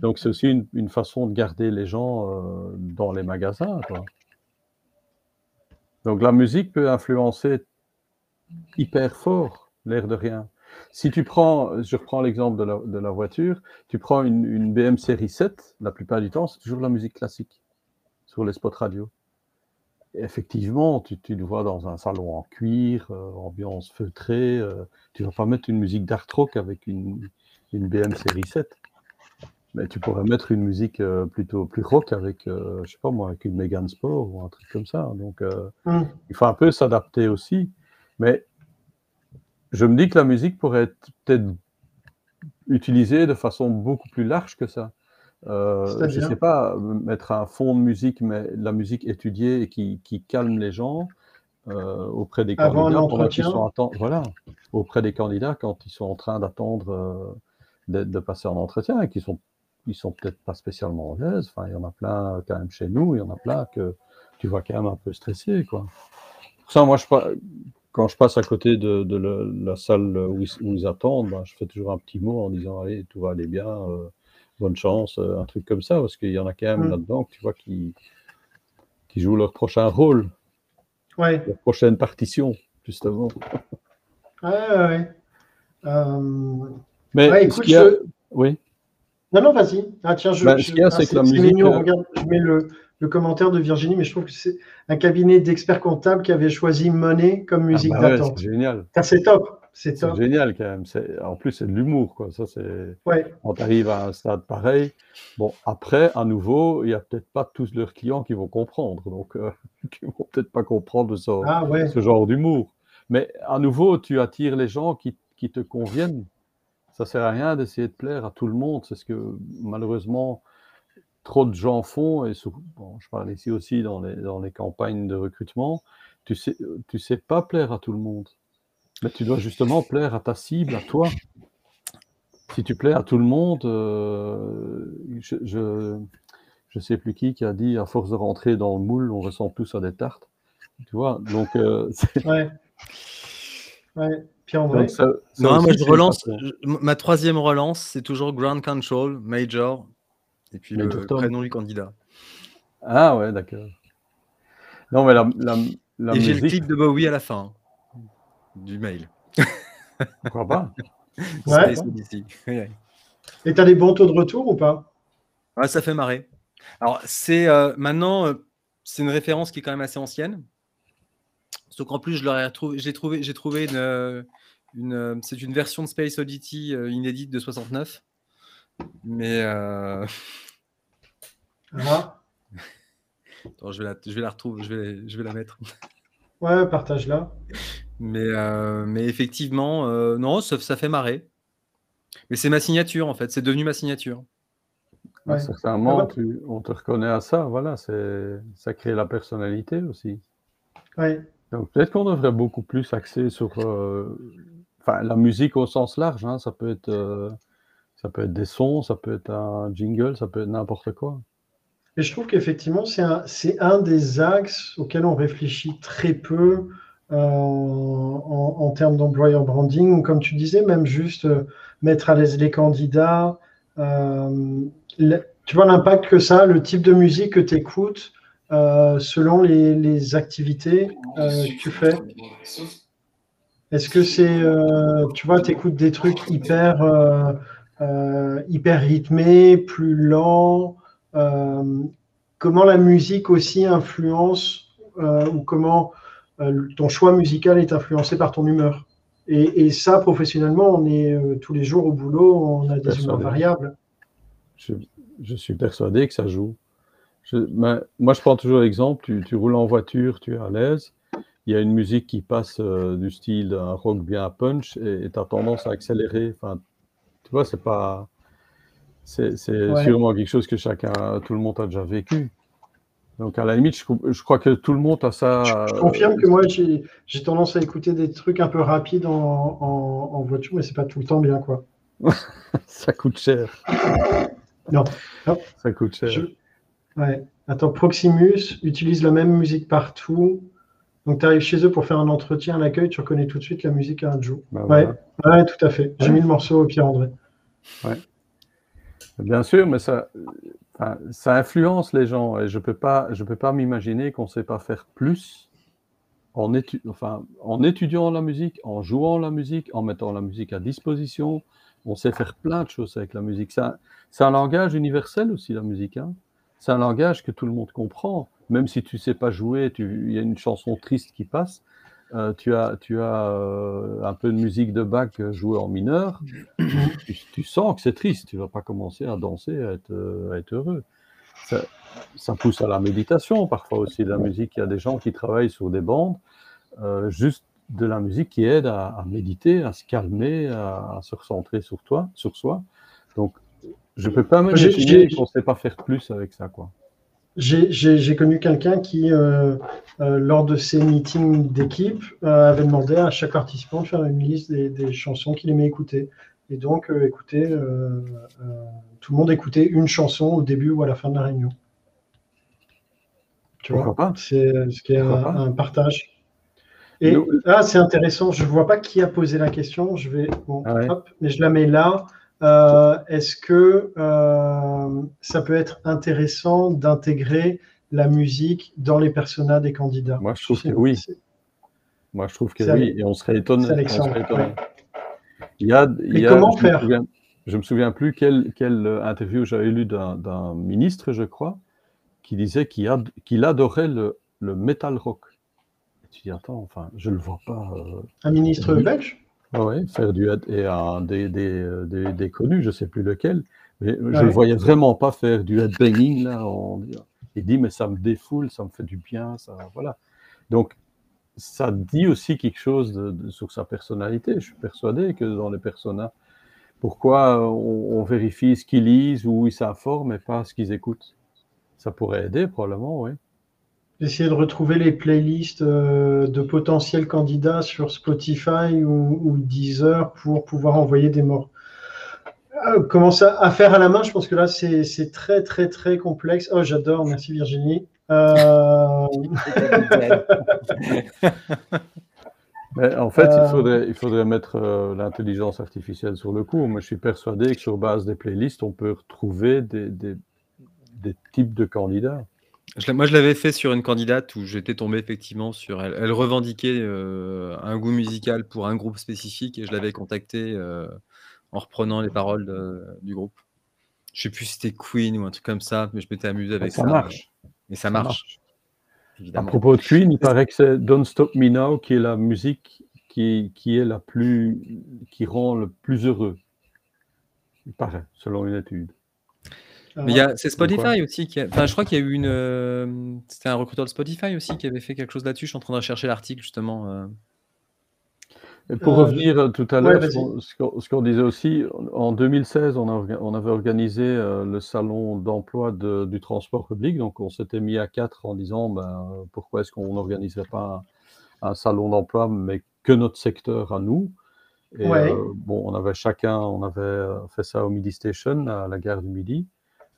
Donc c'est aussi une, une, façon de garder les gens euh, dans les magasins. Quoi. Donc la musique peut influencer hyper fort, l'air de rien. Si tu prends, je reprends l'exemple de la, voiture, tu prends une, BM série 7, la plupart du temps, c'est toujours la musique classique sur les spots radio. effectivement, tu, tu, le vois dans un salon en cuir, euh, ambiance feutrée, euh, tu vas pas mettre une musique d'art rock avec une, une BM série 7. Mais tu pourrais mettre une musique euh, plutôt plus rock avec, euh, je sais pas moi, avec une Megan Sport ou un truc comme ça. Donc, euh, mm. il faut un peu s'adapter aussi. Mais je me dis que la musique pourrait être peut-être utilisée de façon beaucoup plus large que ça. je ne sais pas, mettre un fond de musique, mais la musique étudiée et qui, qui calme les gens auprès des candidats voilà, auprès des candidats quand ils sont en train d'attendre de, passer en entretien et qui sont ils sont peut-être pas spécialement à l'aise. Enfin, il y en a plein quand même chez nous, il y en a plein que tu vois quand même un peu stressé, quoi. Pour ça, moi, je, quand je passe à côté de, la, salle où ils, attendent, ben, je fais toujours un petit mot en disant allez, tout va aller bien, euh, bonne chance, euh, un truc comme ça, parce qu'il y en a quand même mm. là-dedans, tu vois, qui, qui jouent leur prochain rôle, ouais. leur prochaine partition, justement. Ouais, ouais. Euh... Mais écoute, je... oui. Non, non, vas-y. Ah, tiens, je, bah, je, ah, c'est mignon, euh, regarde, je mets le, le, commentaire de Virginie, mais je trouve que c'est un cabinet d'experts comptables qui avait choisi Money comme ah, musique bah d'attente. c'est génial. c'est top. C'est top. génial quand même. En plus, c'est de l'humour. Quoi. Ça, c'est... Ouais. Quand tu arrives à un stade pareil, bon, après, à nouveau, il n'y a peut-être pas tous leurs clients qui vont comprendre. Donc, euh, [laughs] qui vont peut-être pas comprendre ce, ah, ouais. ce genre d'humour. Mais à nouveau, tu attires les gens qui, qui te conviennent ça sert à rien d'essayer de plaire à tout le monde. C'est ce que malheureusement trop de gens font. Et bon, je parle ici aussi dans les, dans les campagnes de recrutement. Tu sais, tu sais pas plaire à tout le monde. Mais tu dois justement plaire à ta cible, à toi. Si tu plais à tout le monde, euh, je, je, sais plus qui qui a dit à force de rentrer dans le moule, on ressemble tous à des tartes. Tu vois, donc. Euh, ouais. Non, moi je relance. ma troisième relance, c'est toujours Ground Control, Major, et puis le prénom du candidat. Ah ouais, d'accord. Non, mais la, la, Et j'ai le clip de Bowie à la fin du mail. [laughs] Pourquoi pas? [laughs] Ouais. Et tu as des bons taux de retour ou pas? Ça fait marrer. Alors, c'est euh, maintenant, euh, c'est une référence qui est quand même assez ancienne. Sauf qu'en plus, je l'aurais retrouvé, j'ai trouvé, j'ai trouvé une, une c'est une version de Space Oddity euh, inédite de 69. Mais euh, [laughs] Ah, attends, je vais la, je vais la retrouver, je vais, je vais la mettre. ouais, partage-la. Mais, euh, mais effectivement, euh, non, ça, ça fait marrer. Mais c'est ma signature en fait, c'est devenu ma signature. À un Ouais. certain moment, Ah bah. tu- on te reconnaît à ça, voilà, c'est, ça crée la personnalité aussi. Ouais. Peut-être qu'on devrait beaucoup plus axer sur euh, enfin, la musique au sens large, hein, ça, peut être, euh, ça peut être des sons, ça peut être un jingle, ça peut être n'importe quoi. Et je trouve qu'effectivement, c'est un, un des axes auxquels on réfléchit très peu euh, en, termes d'employer branding. Comme tu disais, même juste mettre à l'aise les candidats. tu vois l'impact que ça, a, le type de musique que tu écoutes euh, selon les, les activités euh, que tu fais. Est-ce que c'est, euh, tu vois, tu écoutes des trucs hyper, euh, euh, hyper rythmés, plus lents euh, Comment la musique aussi influence euh, ou comment euh, ton choix musical est influencé par ton humeur? Et, et ça, professionnellement, on est euh, tous les jours au boulot, on a des humeurs variables. Je, je suis persuadé que ça joue. Je- moi, je prends toujours l'exemple, tu, tu roules en voiture, tu es à l'aise, il y a une musique qui passe euh, du style d'un rock bien punch et tu as tendance à accélérer. Enfin, tu vois, c'est pas... C'est Ouais. sûrement quelque chose que chacun, tout le monde a déjà vécu. Donc, à la limite, je, crois que tout le monde a ça. Je, je euh, confirme que moi, j'ai j'ai tendance à écouter des trucs un peu rapides en, en- en voiture, mais c'est pas tout le temps bien, quoi. [laughs] Ça coûte cher. Non. Non. Ça coûte cher. Je- Ouais. Attends, Proximus utilise la même musique partout. Donc, tu arrives chez eux pour faire un entretien à l'accueil, tu reconnais tout de suite la musique à un Joe. Ben Ouais. voilà. Ouais, tout à fait. J'ai mis le morceau au Pierre-André. Bien sûr, mais ça, influence les gens et je peux pas, je peux pas m'imaginer qu'on ne sait pas faire plus en, étu- enfin, en étudiant la musique, en jouant la musique, en mettant la musique à disposition. On sait faire plein de choses avec la musique. C'est un, c'est un langage universel aussi, la musique. hein. C'est un langage que tout le monde comprend. Même si tu sais pas jouer, il y a une chanson triste qui passe, euh, tu as, tu as euh, un peu de musique de euh, jouée en mineur, tu, sens que c'est triste. Tu vas pas commencer à danser, à être, heureux. Ça, pousse à la méditation parfois aussi, la musique. Il y a des gens qui travaillent sur des bandes, euh, juste de la musique qui aide à, à méditer, à se calmer, à, à se recentrer sur toi, sur soi. Donc, je peux pas m'imaginer qu'on ne sait pas faire plus avec ça, quoi. J'ai- connu quelqu'un qui, euh, euh, lors de ses meetings d'équipe, euh, avait demandé à chaque participant de faire une liste des, des chansons qu'il aimait écouter. Et donc, euh, tout le monde écoutait une chanson au début ou à la fin de la réunion. Tu vois, Pourquoi c'est ce qui est un, partage. Et Nous- ah, c'est intéressant. Je ne vois pas qui a posé la question. Je vais, bon, Ah ouais. hop, mais je la mets là. Euh, Est-ce que euh, ça peut être intéressant d'intégrer la musique dans les personas des candidats? Moi, je trouve que oui. Moi, je trouve que oui, et on serait étonné. c'est on Alexandre, serait étonné. ouais. Il y a, il Mais y a- comment je me faire? souviens- Je me souviens plus quelle, quelle interview j'avais lu d'un ministre, je crois, qui disait qu'il ad- qu'il adorait le, le metal rock. Et tu dis, attends, enfin, je le vois pas euh, Un ministre belge? Ah ouais, faire du et un des, des, euh, des, des connus, je sais plus lequel, mais je Ouais. le voyais vraiment pas faire du headbanging là. Il dit, mais ça me défoule, ça me fait du bien, ça, voilà. Donc, ça dit aussi quelque chose de- de- sur sa personnalité. Je suis persuadé que dans les personas, pourquoi on, on vérifie ce qu'ils lisent ou ils s'informent et pas ce qu'ils écoutent Ça pourrait aider probablement, oui. Essayer de retrouver les playlists euh, de potentiels candidats sur Spotify ou, ou Deezer pour pouvoir envoyer des morts. Euh, comment ça à faire à la main Je pense que là, c'est c'est très, très, très complexe. Oh, j'adore. Merci Virginie. Euh, [laughs] Mais en fait, Euh, il, faudrait, il faudrait mettre euh, l'intelligence artificielle sur le coup. Moi, je suis persuadé que sur base des playlists, on peut retrouver des, des, des types de candidats. Je moi, je l'avais fait sur une candidate où j'étais tombé effectivement sur elle. Elle revendiquait euh, un goût musical pour un groupe spécifique et je l'avais contacté euh, en reprenant les paroles de- du groupe. Je sais plus si c'était Queen ou un truc comme ça, mais je m'étais amusé avec ça. ça marche. Et ça marche. À propos de Queen, il paraît que c'est Don't Stop Me Now qui est la musique qui, qui est la plus, qui rend le plus heureux. Il paraît, selon une étude. Mais c'est Spotify aussi qui Enfin, je crois qu'il y a eu une. Euh, c'était un recruteur de Spotify aussi qui avait fait quelque chose là-dessus. Je suis en train de rechercher l'article justement. Euh. pour euh, revenir tout à l'heure, ce qu'on disait aussi, en 2016, on, on avait organisé le salon d'emploi du transport public. Donc, on s'était mis à quatre en disant ben, pourquoi est-ce qu'on n'organiserait pas un, salon d'emploi, mais que notre secteur à nous? Et bon, on avait chacun, on avait fait ça au Midi Station, à la gare du Midi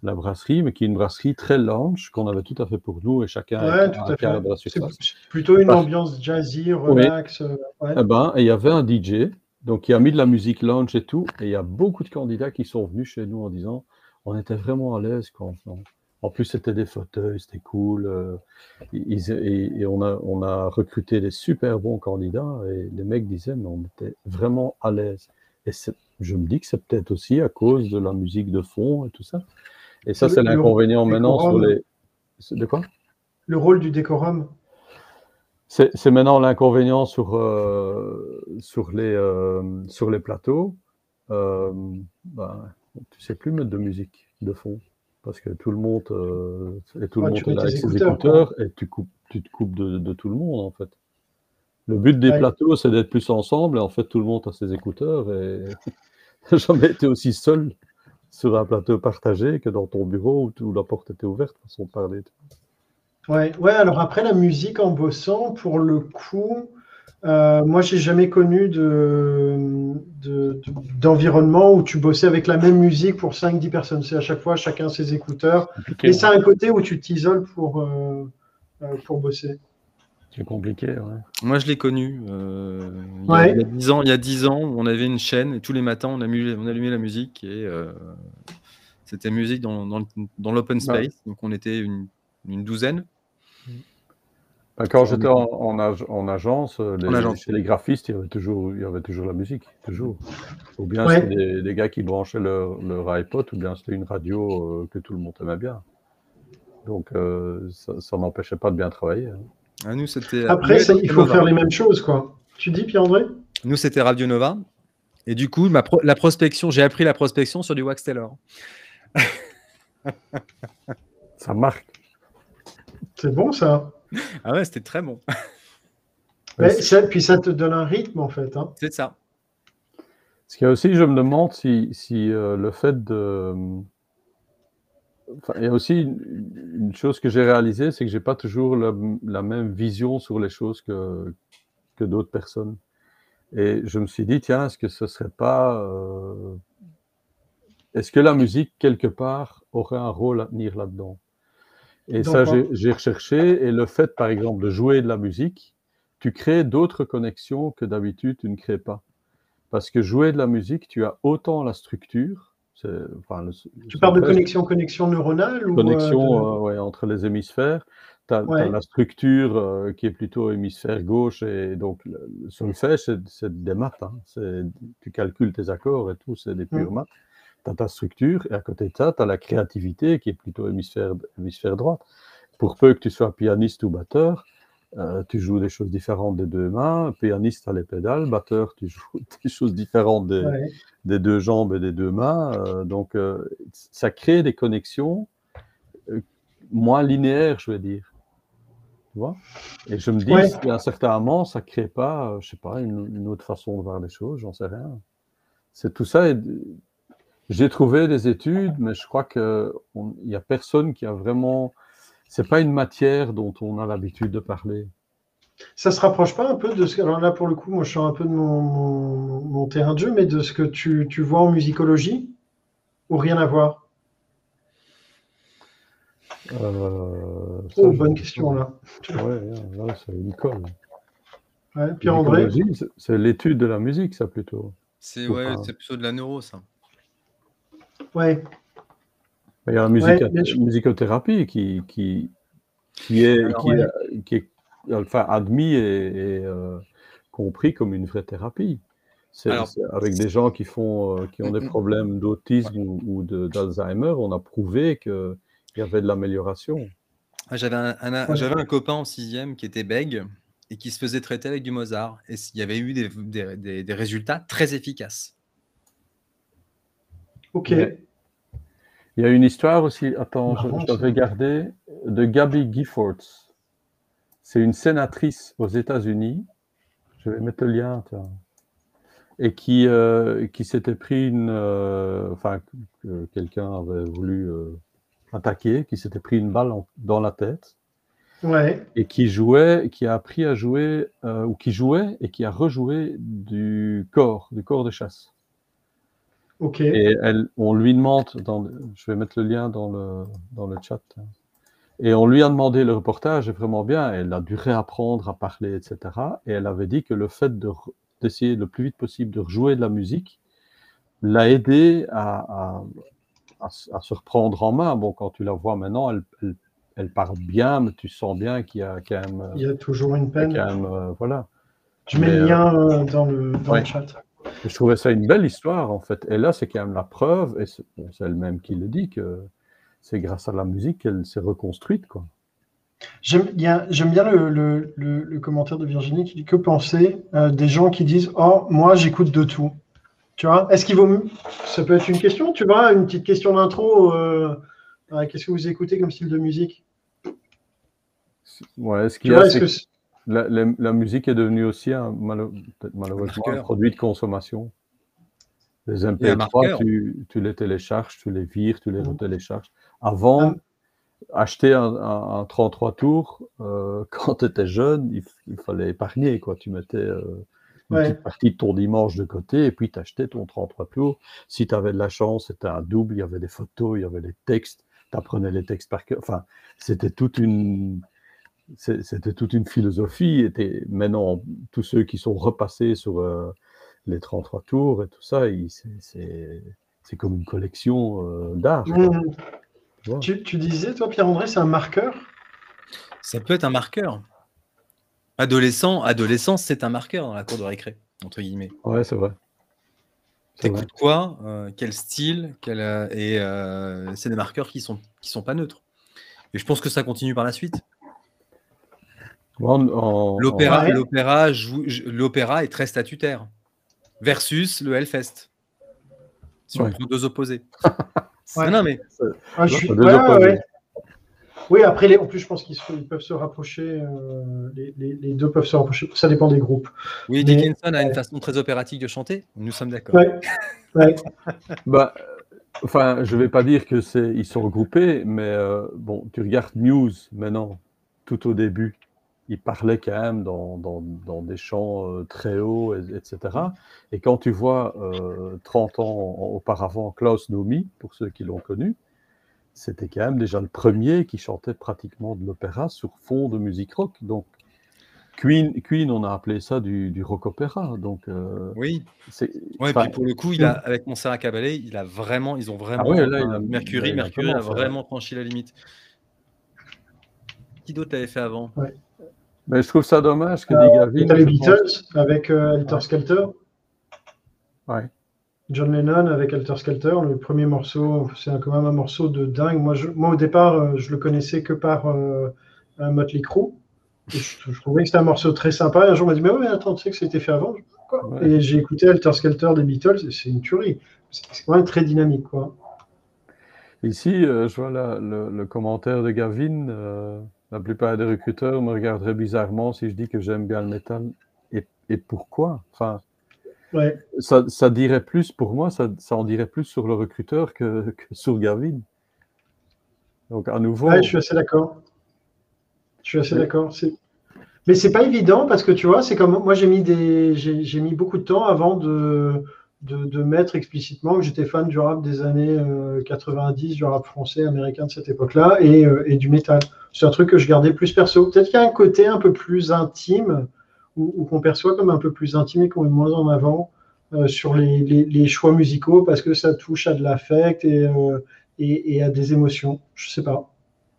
la brasserie, mais qui est une brasserie très lounge qu'on avait tout à fait pour nous et chacun ouais, tout à fait. C'est plutôt une ambiance jazzy, relax. Euh, eh ben, et il y avait un DJ, donc il a mis de la musique lounge et tout, et il y a beaucoup de candidats qui sont venus chez nous en disant on était vraiment à l'aise quand En plus, c'était des fauteuils, c'était cool. Euh, et, on, a, on a recruté des super bons candidats et les mecs disaient, mais on était vraiment à l'aise. Et je me dis que c'est peut-être aussi à cause de la musique de fond et tout ça. Et ça, c'est l'inconvénient maintenant sur les. De quoi? Le rôle du décorum. C'est maintenant l'inconvénient sur, euh, sur, les, euh, sur les plateaux. Euh, ben, tu sais plus mettre de musique de fond parce que tout le monde, euh, et tout le monde est avec ses écouteurs et tu, coupes, tu te coupes de, de, tout le monde en fait. Le but des plateaux, c'est d'être plus ensemble et en fait tout le monde a ses écouteurs et [laughs] jamais été aussi seul sur un plateau partagé que dans ton bureau où, la porte était ouverte, façon de parler. Ouais, ouais, alors après la musique en bossant, pour le coup, euh, moi j'ai jamais connu de, d'environnement où tu bossais avec la même musique pour 5-10 personnes. C'est à chaque fois chacun ses écouteurs. Et c'est un côté où tu t'isoles pour, euh, euh, pour bosser. C'est compliqué, ouais. Moi, je l'ai connu. Euh, il, y a, il, y a 10 ans, il y a 10 ans, on avait une chaîne et tous les matins, on, allumait, on allumait la musique et euh, c'était musique dans, dans, dans l'open space. Donc, on était une, une douzaine. Bah, quand j'étais en, en, en, agence, les, en, agence, chez les graphistes, il y avait toujours, il y avait toujours la musique, toujours. Ou bien ouais. c'était des, des, gars qui branchaient leur, leur, iPod, ou bien c'était une radio euh, que tout le monde aimait bien. Donc, euh, ça n'empêchait pas de bien travailler. Hein. Ah, nous, c'était. Après, ça, il faut faire les mêmes choses, quoi. Tu dis, Pierre-André? Nous, c'était Radio Nova. Et du coup, ma pro la prospection, j'ai appris la prospection sur du Wax Taylor. [laughs] ça marque. C'est bon, ça. Ah ouais, c'était très bon. [laughs] Mais ça, puis ça te donne un rythme, en fait. Hein. C'est ça. Ce qu'il y a aussi, je me demande si, si euh, le fait de il y a aussi une, chose que j'ai réalisée, c'est que j'ai pas toujours la, la, même vision sur les choses que, que d'autres personnes. Et je me suis dit, tiens, est-ce que ce serait pas. Euh, est-ce que la musique, quelque part, aurait un rôle à tenir là-dedans? Et ça, j'ai recherché. Et le fait, par exemple, de jouer de la musique, tu crées d'autres connexions que d'habitude tu ne crées pas. Parce que jouer de la musique, tu as autant la structure Enfin, tu parles de connexion, connexion neuronale ou Connexion euh, ouais, entre les hémisphères. Tu as, la structure euh, qui est plutôt hémisphère gauche et donc le, solfège, c'est des maths. Hein. Tu calcules tes accords et tout, c'est des pures mmh. maths. Tu as ta structure et à côté de ça, tu as la créativité qui est plutôt hémisphère, hémisphère droite. Pour peu que tu sois pianiste ou batteur, euh, tu joues des choses différentes des deux mains. Pianiste, à les pédales. Batteur, tu joues [laughs] des choses différentes des, des deux jambes et des deux mains. Euh, donc, euh, ça crée des connexions moins linéaires, je vais dire. Tu vois? Et je me dis, ouais. à un certain moment, ça ne crée pas, je sais pas, une, une, autre façon de voir les choses, j'en sais rien. C'est tout ça. J'ai trouvé des études, mais je crois qu'il n'y a personne qui a vraiment c'est pas une matière dont on a l'habitude de parler. Ça se rapproche pas un peu de ce que. Alors là, pour le coup, moi, je suis un peu de mon, mon, mon terrain de jeu, mais de ce que tu, tu, vois en musicologie Ou rien à voir? Euh, Oh, bonne question, là. Ouais, là, c'est une colle. Ouais, Pierre-André C'est l'étude de la musique, ça, plutôt. C'est ouais, plutôt de la neuro, ça. Ouais. Il y a la musique, ouais, musicothérapie qui, qui, qui, est, Alors, qui, ouais. est, qui, est, enfin, admis et, et euh, compris comme une vraie thérapie. C'est avec des gens qui, font, euh, qui ont des mm, mm. problèmes d'autisme ouais. ou, ou d'Alzheimer, on a prouvé qu'il y avait de l'amélioration. J'avais un, un- j'avais un copain en sixième qui était bègue et qui se faisait traiter avec du Mozart. Et il y avait eu des, des- des- des résultats très efficaces. Ok. Ouais. Il y a une histoire aussi, attends, je, je ça. vais regarder, de Gabby Giffords. C'est une sénatrice aux États-Unis. Je vais mettre le lien, tiens. Et qui, euh, qui s'était pris une. euh, enfin, que quelqu'un avait voulu euh, attaquer, qui s'était pris une balle en- dans la tête. Ouais. et qui jouait, qui a appris à jouer, ou qui jouait et qui a rejoué du corps, du corps de chasse. Ok. Et elle, on lui demande, dans je vais mettre le lien dans le, dans le chat, et on lui a demandé le reportage, est vraiment bien, elle a dû réapprendre à parler, etc. Et elle avait dit que le fait de d'essayer le plus vite possible de rejouer de la musique l'a aidé à, à, à se- à se reprendre en main. Bon, quand tu la vois maintenant, elle, elle, elle parle bien, mais tu sens bien qu'il y a quand même, Il y a toujours une peine. même, euh, voilà. Je mets Mais, le euh, lien euh, dans le, dans ouais. le chat. Je trouvais ça une belle histoire, en fait. Et là, c'est quand même la preuve, et c'est bon, elle-même qui le dit, que c'est grâce à la musique qu'elle s'est reconstruite, quoi. J'aime bien, le, le- le- le commentaire de Virginie qui dit que penser euh, des gens qui disent Oh, moi j'écoute de tout. Tu vois, est-ce qu'il vaut mieux Ça peut être une question, tu vois, une petite question d'intro. euh, euh, Qu'est-ce que vous écoutez comme style de musique? Ouais, ce qu'il y a, c'est- la, la- la musique est devenue aussi, un, malheureusement, marqueur. produit de consommation. Les Et un MP3, marqueur. tu, tu les télécharges, tu les vires, tu les retélécharges. Avant, Ah. acheter un, un- un 33 tours, euh, [laughs] quand tu étais jeune, il, fallait épargner, quoi. Tu mettais euh, une Ouais. petite partie de ton dimanche de côté et puis tu achetais ton 33 tours. Si tu avais de la chance, c'était un double, il y avait des photos, il y avait des textes, tu apprenais les textes par cœur. Enfin, c'était toute une. C'était toute une philosophie. Maintenant, tous ceux qui sont repassés sur euh, les 33 tours et tout ça, c'est- comme une collection euh, d'art. Mmh. Tu vois? tu, tu disais, toi, Pierre-André, c'est un marqueur? Ça peut être un marqueur. Adolescent, adolescence, c'est un marqueur dans la cour de récré, entre guillemets. Ouais, c'est vrai. T'écoutes quoi euh, Quel style quel, euh, Et euh, c'est des marqueurs qui sont, qui sont pas neutres. Et je pense que ça continue par la suite. L'opéra, Ouais. l'opéra, l'opéra est très statutaire. Versus le Hellfest. Si on Ouais. prend deux opposés. Ouais. [laughs] Non, non, mais Ah, je Ouais, suis- c'est deux ouais, opposés. Oui, après, les... en plus, je pense qu'ils se- ils peuvent se rapprocher. euh, les, les- les deux peuvent se rapprocher. Ça dépend des groupes. oui, Mais- Dickinson a une façon très opératique de chanter. Nous sommes d'accord. Ouais. Ouais. [laughs] Bah, enfin, je vais pas dire que c'est ils sont regroupés, mais euh, bon, tu regardes News maintenant, tout au début, ils parlaient quand même dans, dans, dans des chants euh, très hauts, et- etc. Et quand tu vois euh, 30 ans auparavant Klaus Nomi, pour ceux qui l'ont connu, c'était quand même déjà le premier qui chantait pratiquement de l'opéra sur fond de musique rock. Donc Queen, Queen, on a appelé ça du, du rock opéra. Donc euh, Oui. c'est Ouais, puis pour le coup, il a, avec Montserrat Caballé, il a vraiment, ils ont vraiment. Ah ouais, là, il enfin, a- Mercury, il a Mercury a vraiment franchi la limite. Qui d'autre l'avait fait avant? Mais je trouve ça dommage que Euh, dit Gavin. Les Beatles avec euh, Ouais. Skelter. Ouais. John Lennon avec Helter Skelter, le premier morceau, c'est quand même un morceau de dingue. Moi, je- moi au départ, euh, je le connaissais que par euh, Motley Crue. Je, je trouvais que c'était un morceau très sympa. Et un jour, on m'a dit, mais ouais, mais attends, tu sais que c'était fait avant. Quoi Ouais. Et j'ai écouté Helter Skelter des Beatles, et c'est une tuerie. C'est quand même très dynamique, quoi. Ici, euh, je vois le, le commentaire de Gavin. La plupart des recruteurs me regarderaient bizarrement si je dis que j'aime bien le métal. Et, et pourquoi? Enfin, Ouais. ça, ça dirait plus, pour moi, ça, ça en dirait plus sur le recruteur que, que sur Gavin. Donc, à nouveau, Ouais, je suis assez d'accord. Je suis assez d'accord. Mais c'est pas évident parce que tu vois, c'est comme moi j'ai mis des, j'ai j'ai mis beaucoup de temps avant de, de, de mettre explicitement que j'étais fan du rap des années euh, 90, du rap français, américain de cette époque-là et, euh, et du métal. C'est un truc que je gardais plus perso. Peut-être qu'il y a un côté un peu plus intime ou, ou qu'on perçoit comme un peu plus intime et qu'on met moins en avant euh, sur les, les, les choix musicaux parce que ça touche à de l'affect et, euh, et, et à des émotions. Je sais pas.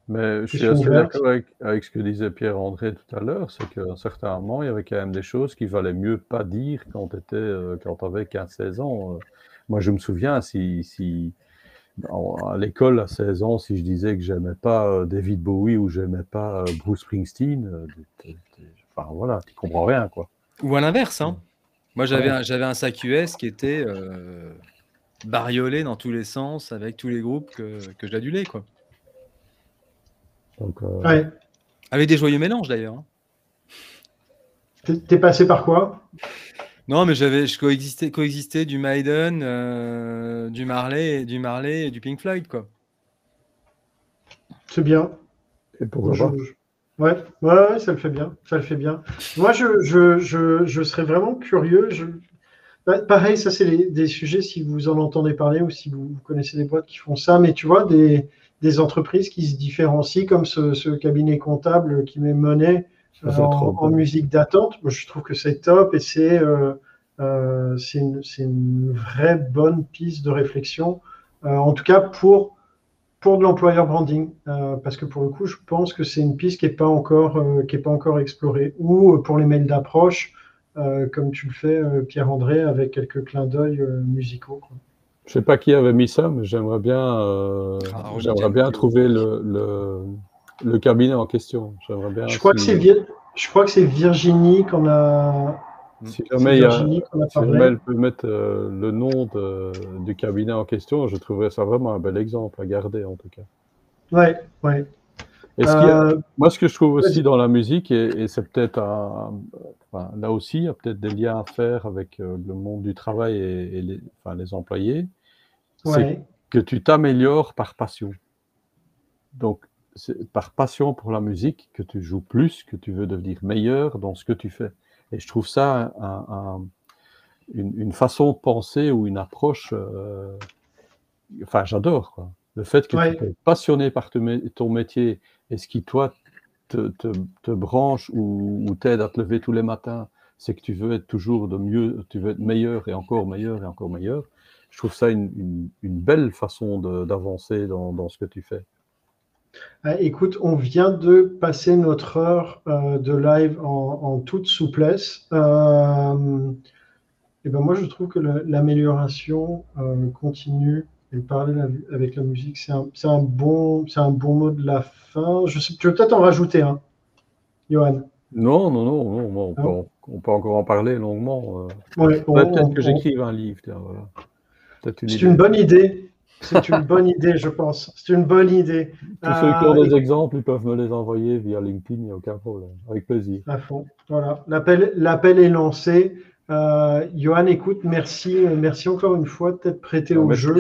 Mais je suis assez d'accord avec, avec ce que disait Pierre-André tout à l'heure, c'est qu'à un certain moment, il y avait quand même des choses qu'il valait mieux pas dire quand tu avais 15-16 ans. Euh, Moi, je me souviens, si, si à l'école, à 16 ans, si je disais que j'aimais pas euh, David Bowie ou j'aimais pas euh, Bruce Springsteen, euh, enfin voilà, tu comprends rien, quoi. Ou à l'inverse, hein. Moi, j'avais un, j'avais un sac US qui était bariolé dans tous les sens avec tous les groupes que, que j'adulais, quoi. Donc, ouais. Avec des joyeux mélanges, d'ailleurs. Hein. T'es passé par quoi? Non, mais j'avais, je coexistais, coexistais du Maiden, euh, du Marley, du Marley et du Pink Floyd, quoi. C'est bien. Et pourquoi pas? Ouais, ouais, ça le fait bien, ça le fait bien. Moi, je, je, je, je serais vraiment curieux. Je... Bah, pareil, ça c'est des sujets si vous en entendez parler ou si vous, connaissez des boîtes qui font ça, mais tu vois des, des entreprises qui se différencient comme ce, ce cabinet comptable qui met monnaie en, musique d'attente. je trouve que c'est top et c'est euh, euh, une, une, vraie bonne piste de réflexion, euh, en tout cas pour, pour de l'employeur branding, parce que pour le coup, je pense que c'est une piste qui n'est pas, encore, qui est pas encore explorée, ou pour les mails d'approche, comme tu le fais, Pierre-André, avec quelques clins d'œil musicaux. Je sais pas qui avait mis ça, mais j'aimerais bien, ah, j'aimerais bien trouver le, le, le cabinet en question. J'aimerais bien. Je crois, que c'est je crois que c'est Virginie qu'on a. Si jamais, elle peut mettre euh, le nom du cabinet en question, je trouverais ça vraiment un bel exemple à garder en tout cas. Ouais, ouais. Euh, moi, ce que je trouve aussi dans la musique, et, c'est peut-être là aussi, il y a peut-être des liens à faire avec euh, le monde du travail et, les, les, employés, c'est que tu t'améliores par passion. Donc, c'est par passion pour la musique que tu joues plus, que tu veux devenir meilleur dans ce que tu fais. Et je trouve ça une, façon de penser ou une approche. Euh, enfin, j'adore. Le fait que tu es passionné par ton métier et ce qui, toi, te, branche ou, t'aide à te lever tous les matins, c'est que tu veux être toujours de mieux, tu veux être meilleur et encore meilleur et encore meilleur. Je trouve ça une, belle façon d'avancer dans ce que tu fais. Ah, écoute, on vient de passer notre heure euh, de live en, toute souplesse. Euh, et ben moi, je trouve que l'amélioration euh, continue et parler avec la musique, c'est un, bon, un bon mot de la fin. Je sais, tu veux peut-être en rajouter un, Johan? Non, non, non, non on, peut, encore en parler longuement. peut-être que j'écrive un livre. C'est une bonne idée. C'est une bonne idée, je pense. C'est une bonne idée. Tous ceux qui ont euh, des exemples, ils peuvent me les envoyer via LinkedIn, il n'y a aucun problème. Avec plaisir. À fond. Voilà. L'appel est lancé. Euh, Johan, écoute, merci, merci encore une fois de t'être prêté au jeu.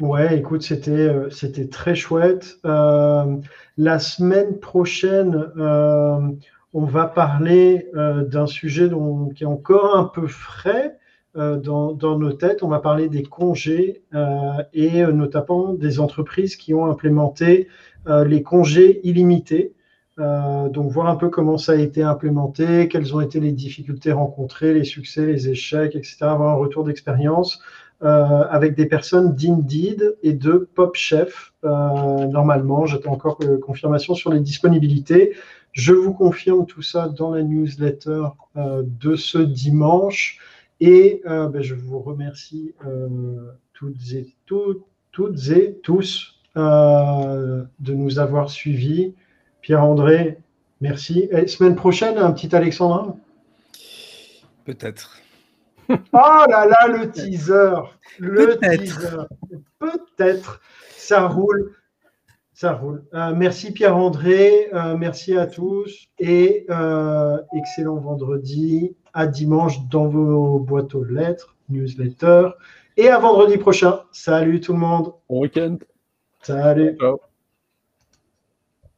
Ouais, écoute, c'était euh, c'était très chouette. Euh, la semaine prochaine, on va parler d'un sujet dont, qui est encore un peu frais, euh, dans, nos têtes. On va parler des congés euh, et euh, notamment des entreprises qui ont implémenté les congés illimités. Donc voir un peu comment ça a été implémenté, quelles ont été les difficultés rencontrées, les succès, les échecs, etc. Avoir un retour d'expérience avec des personnes d'Indeed et de PopChef. normalement, j'attends encore confirmation sur les disponibilités. Je vous confirme tout ça dans la newsletter de ce dimanche. Et euh, ben, je vous remercie euh, toutes, et, tous euh, de nous avoir suivis. Pierre-André, merci. Et semaine prochaine, un petit Alexandrin? Peut-être. [laughs] Oh là là, le teaser Le teaser Peut-être. Ça roule. Ça roule. merci Pierre-André, merci à tous et excellent vendredi à dimanche dans vos boîtes aux lettres, newsletter. Et à vendredi prochain. Salut tout le monde. Bon week-end. Salut. Ciao.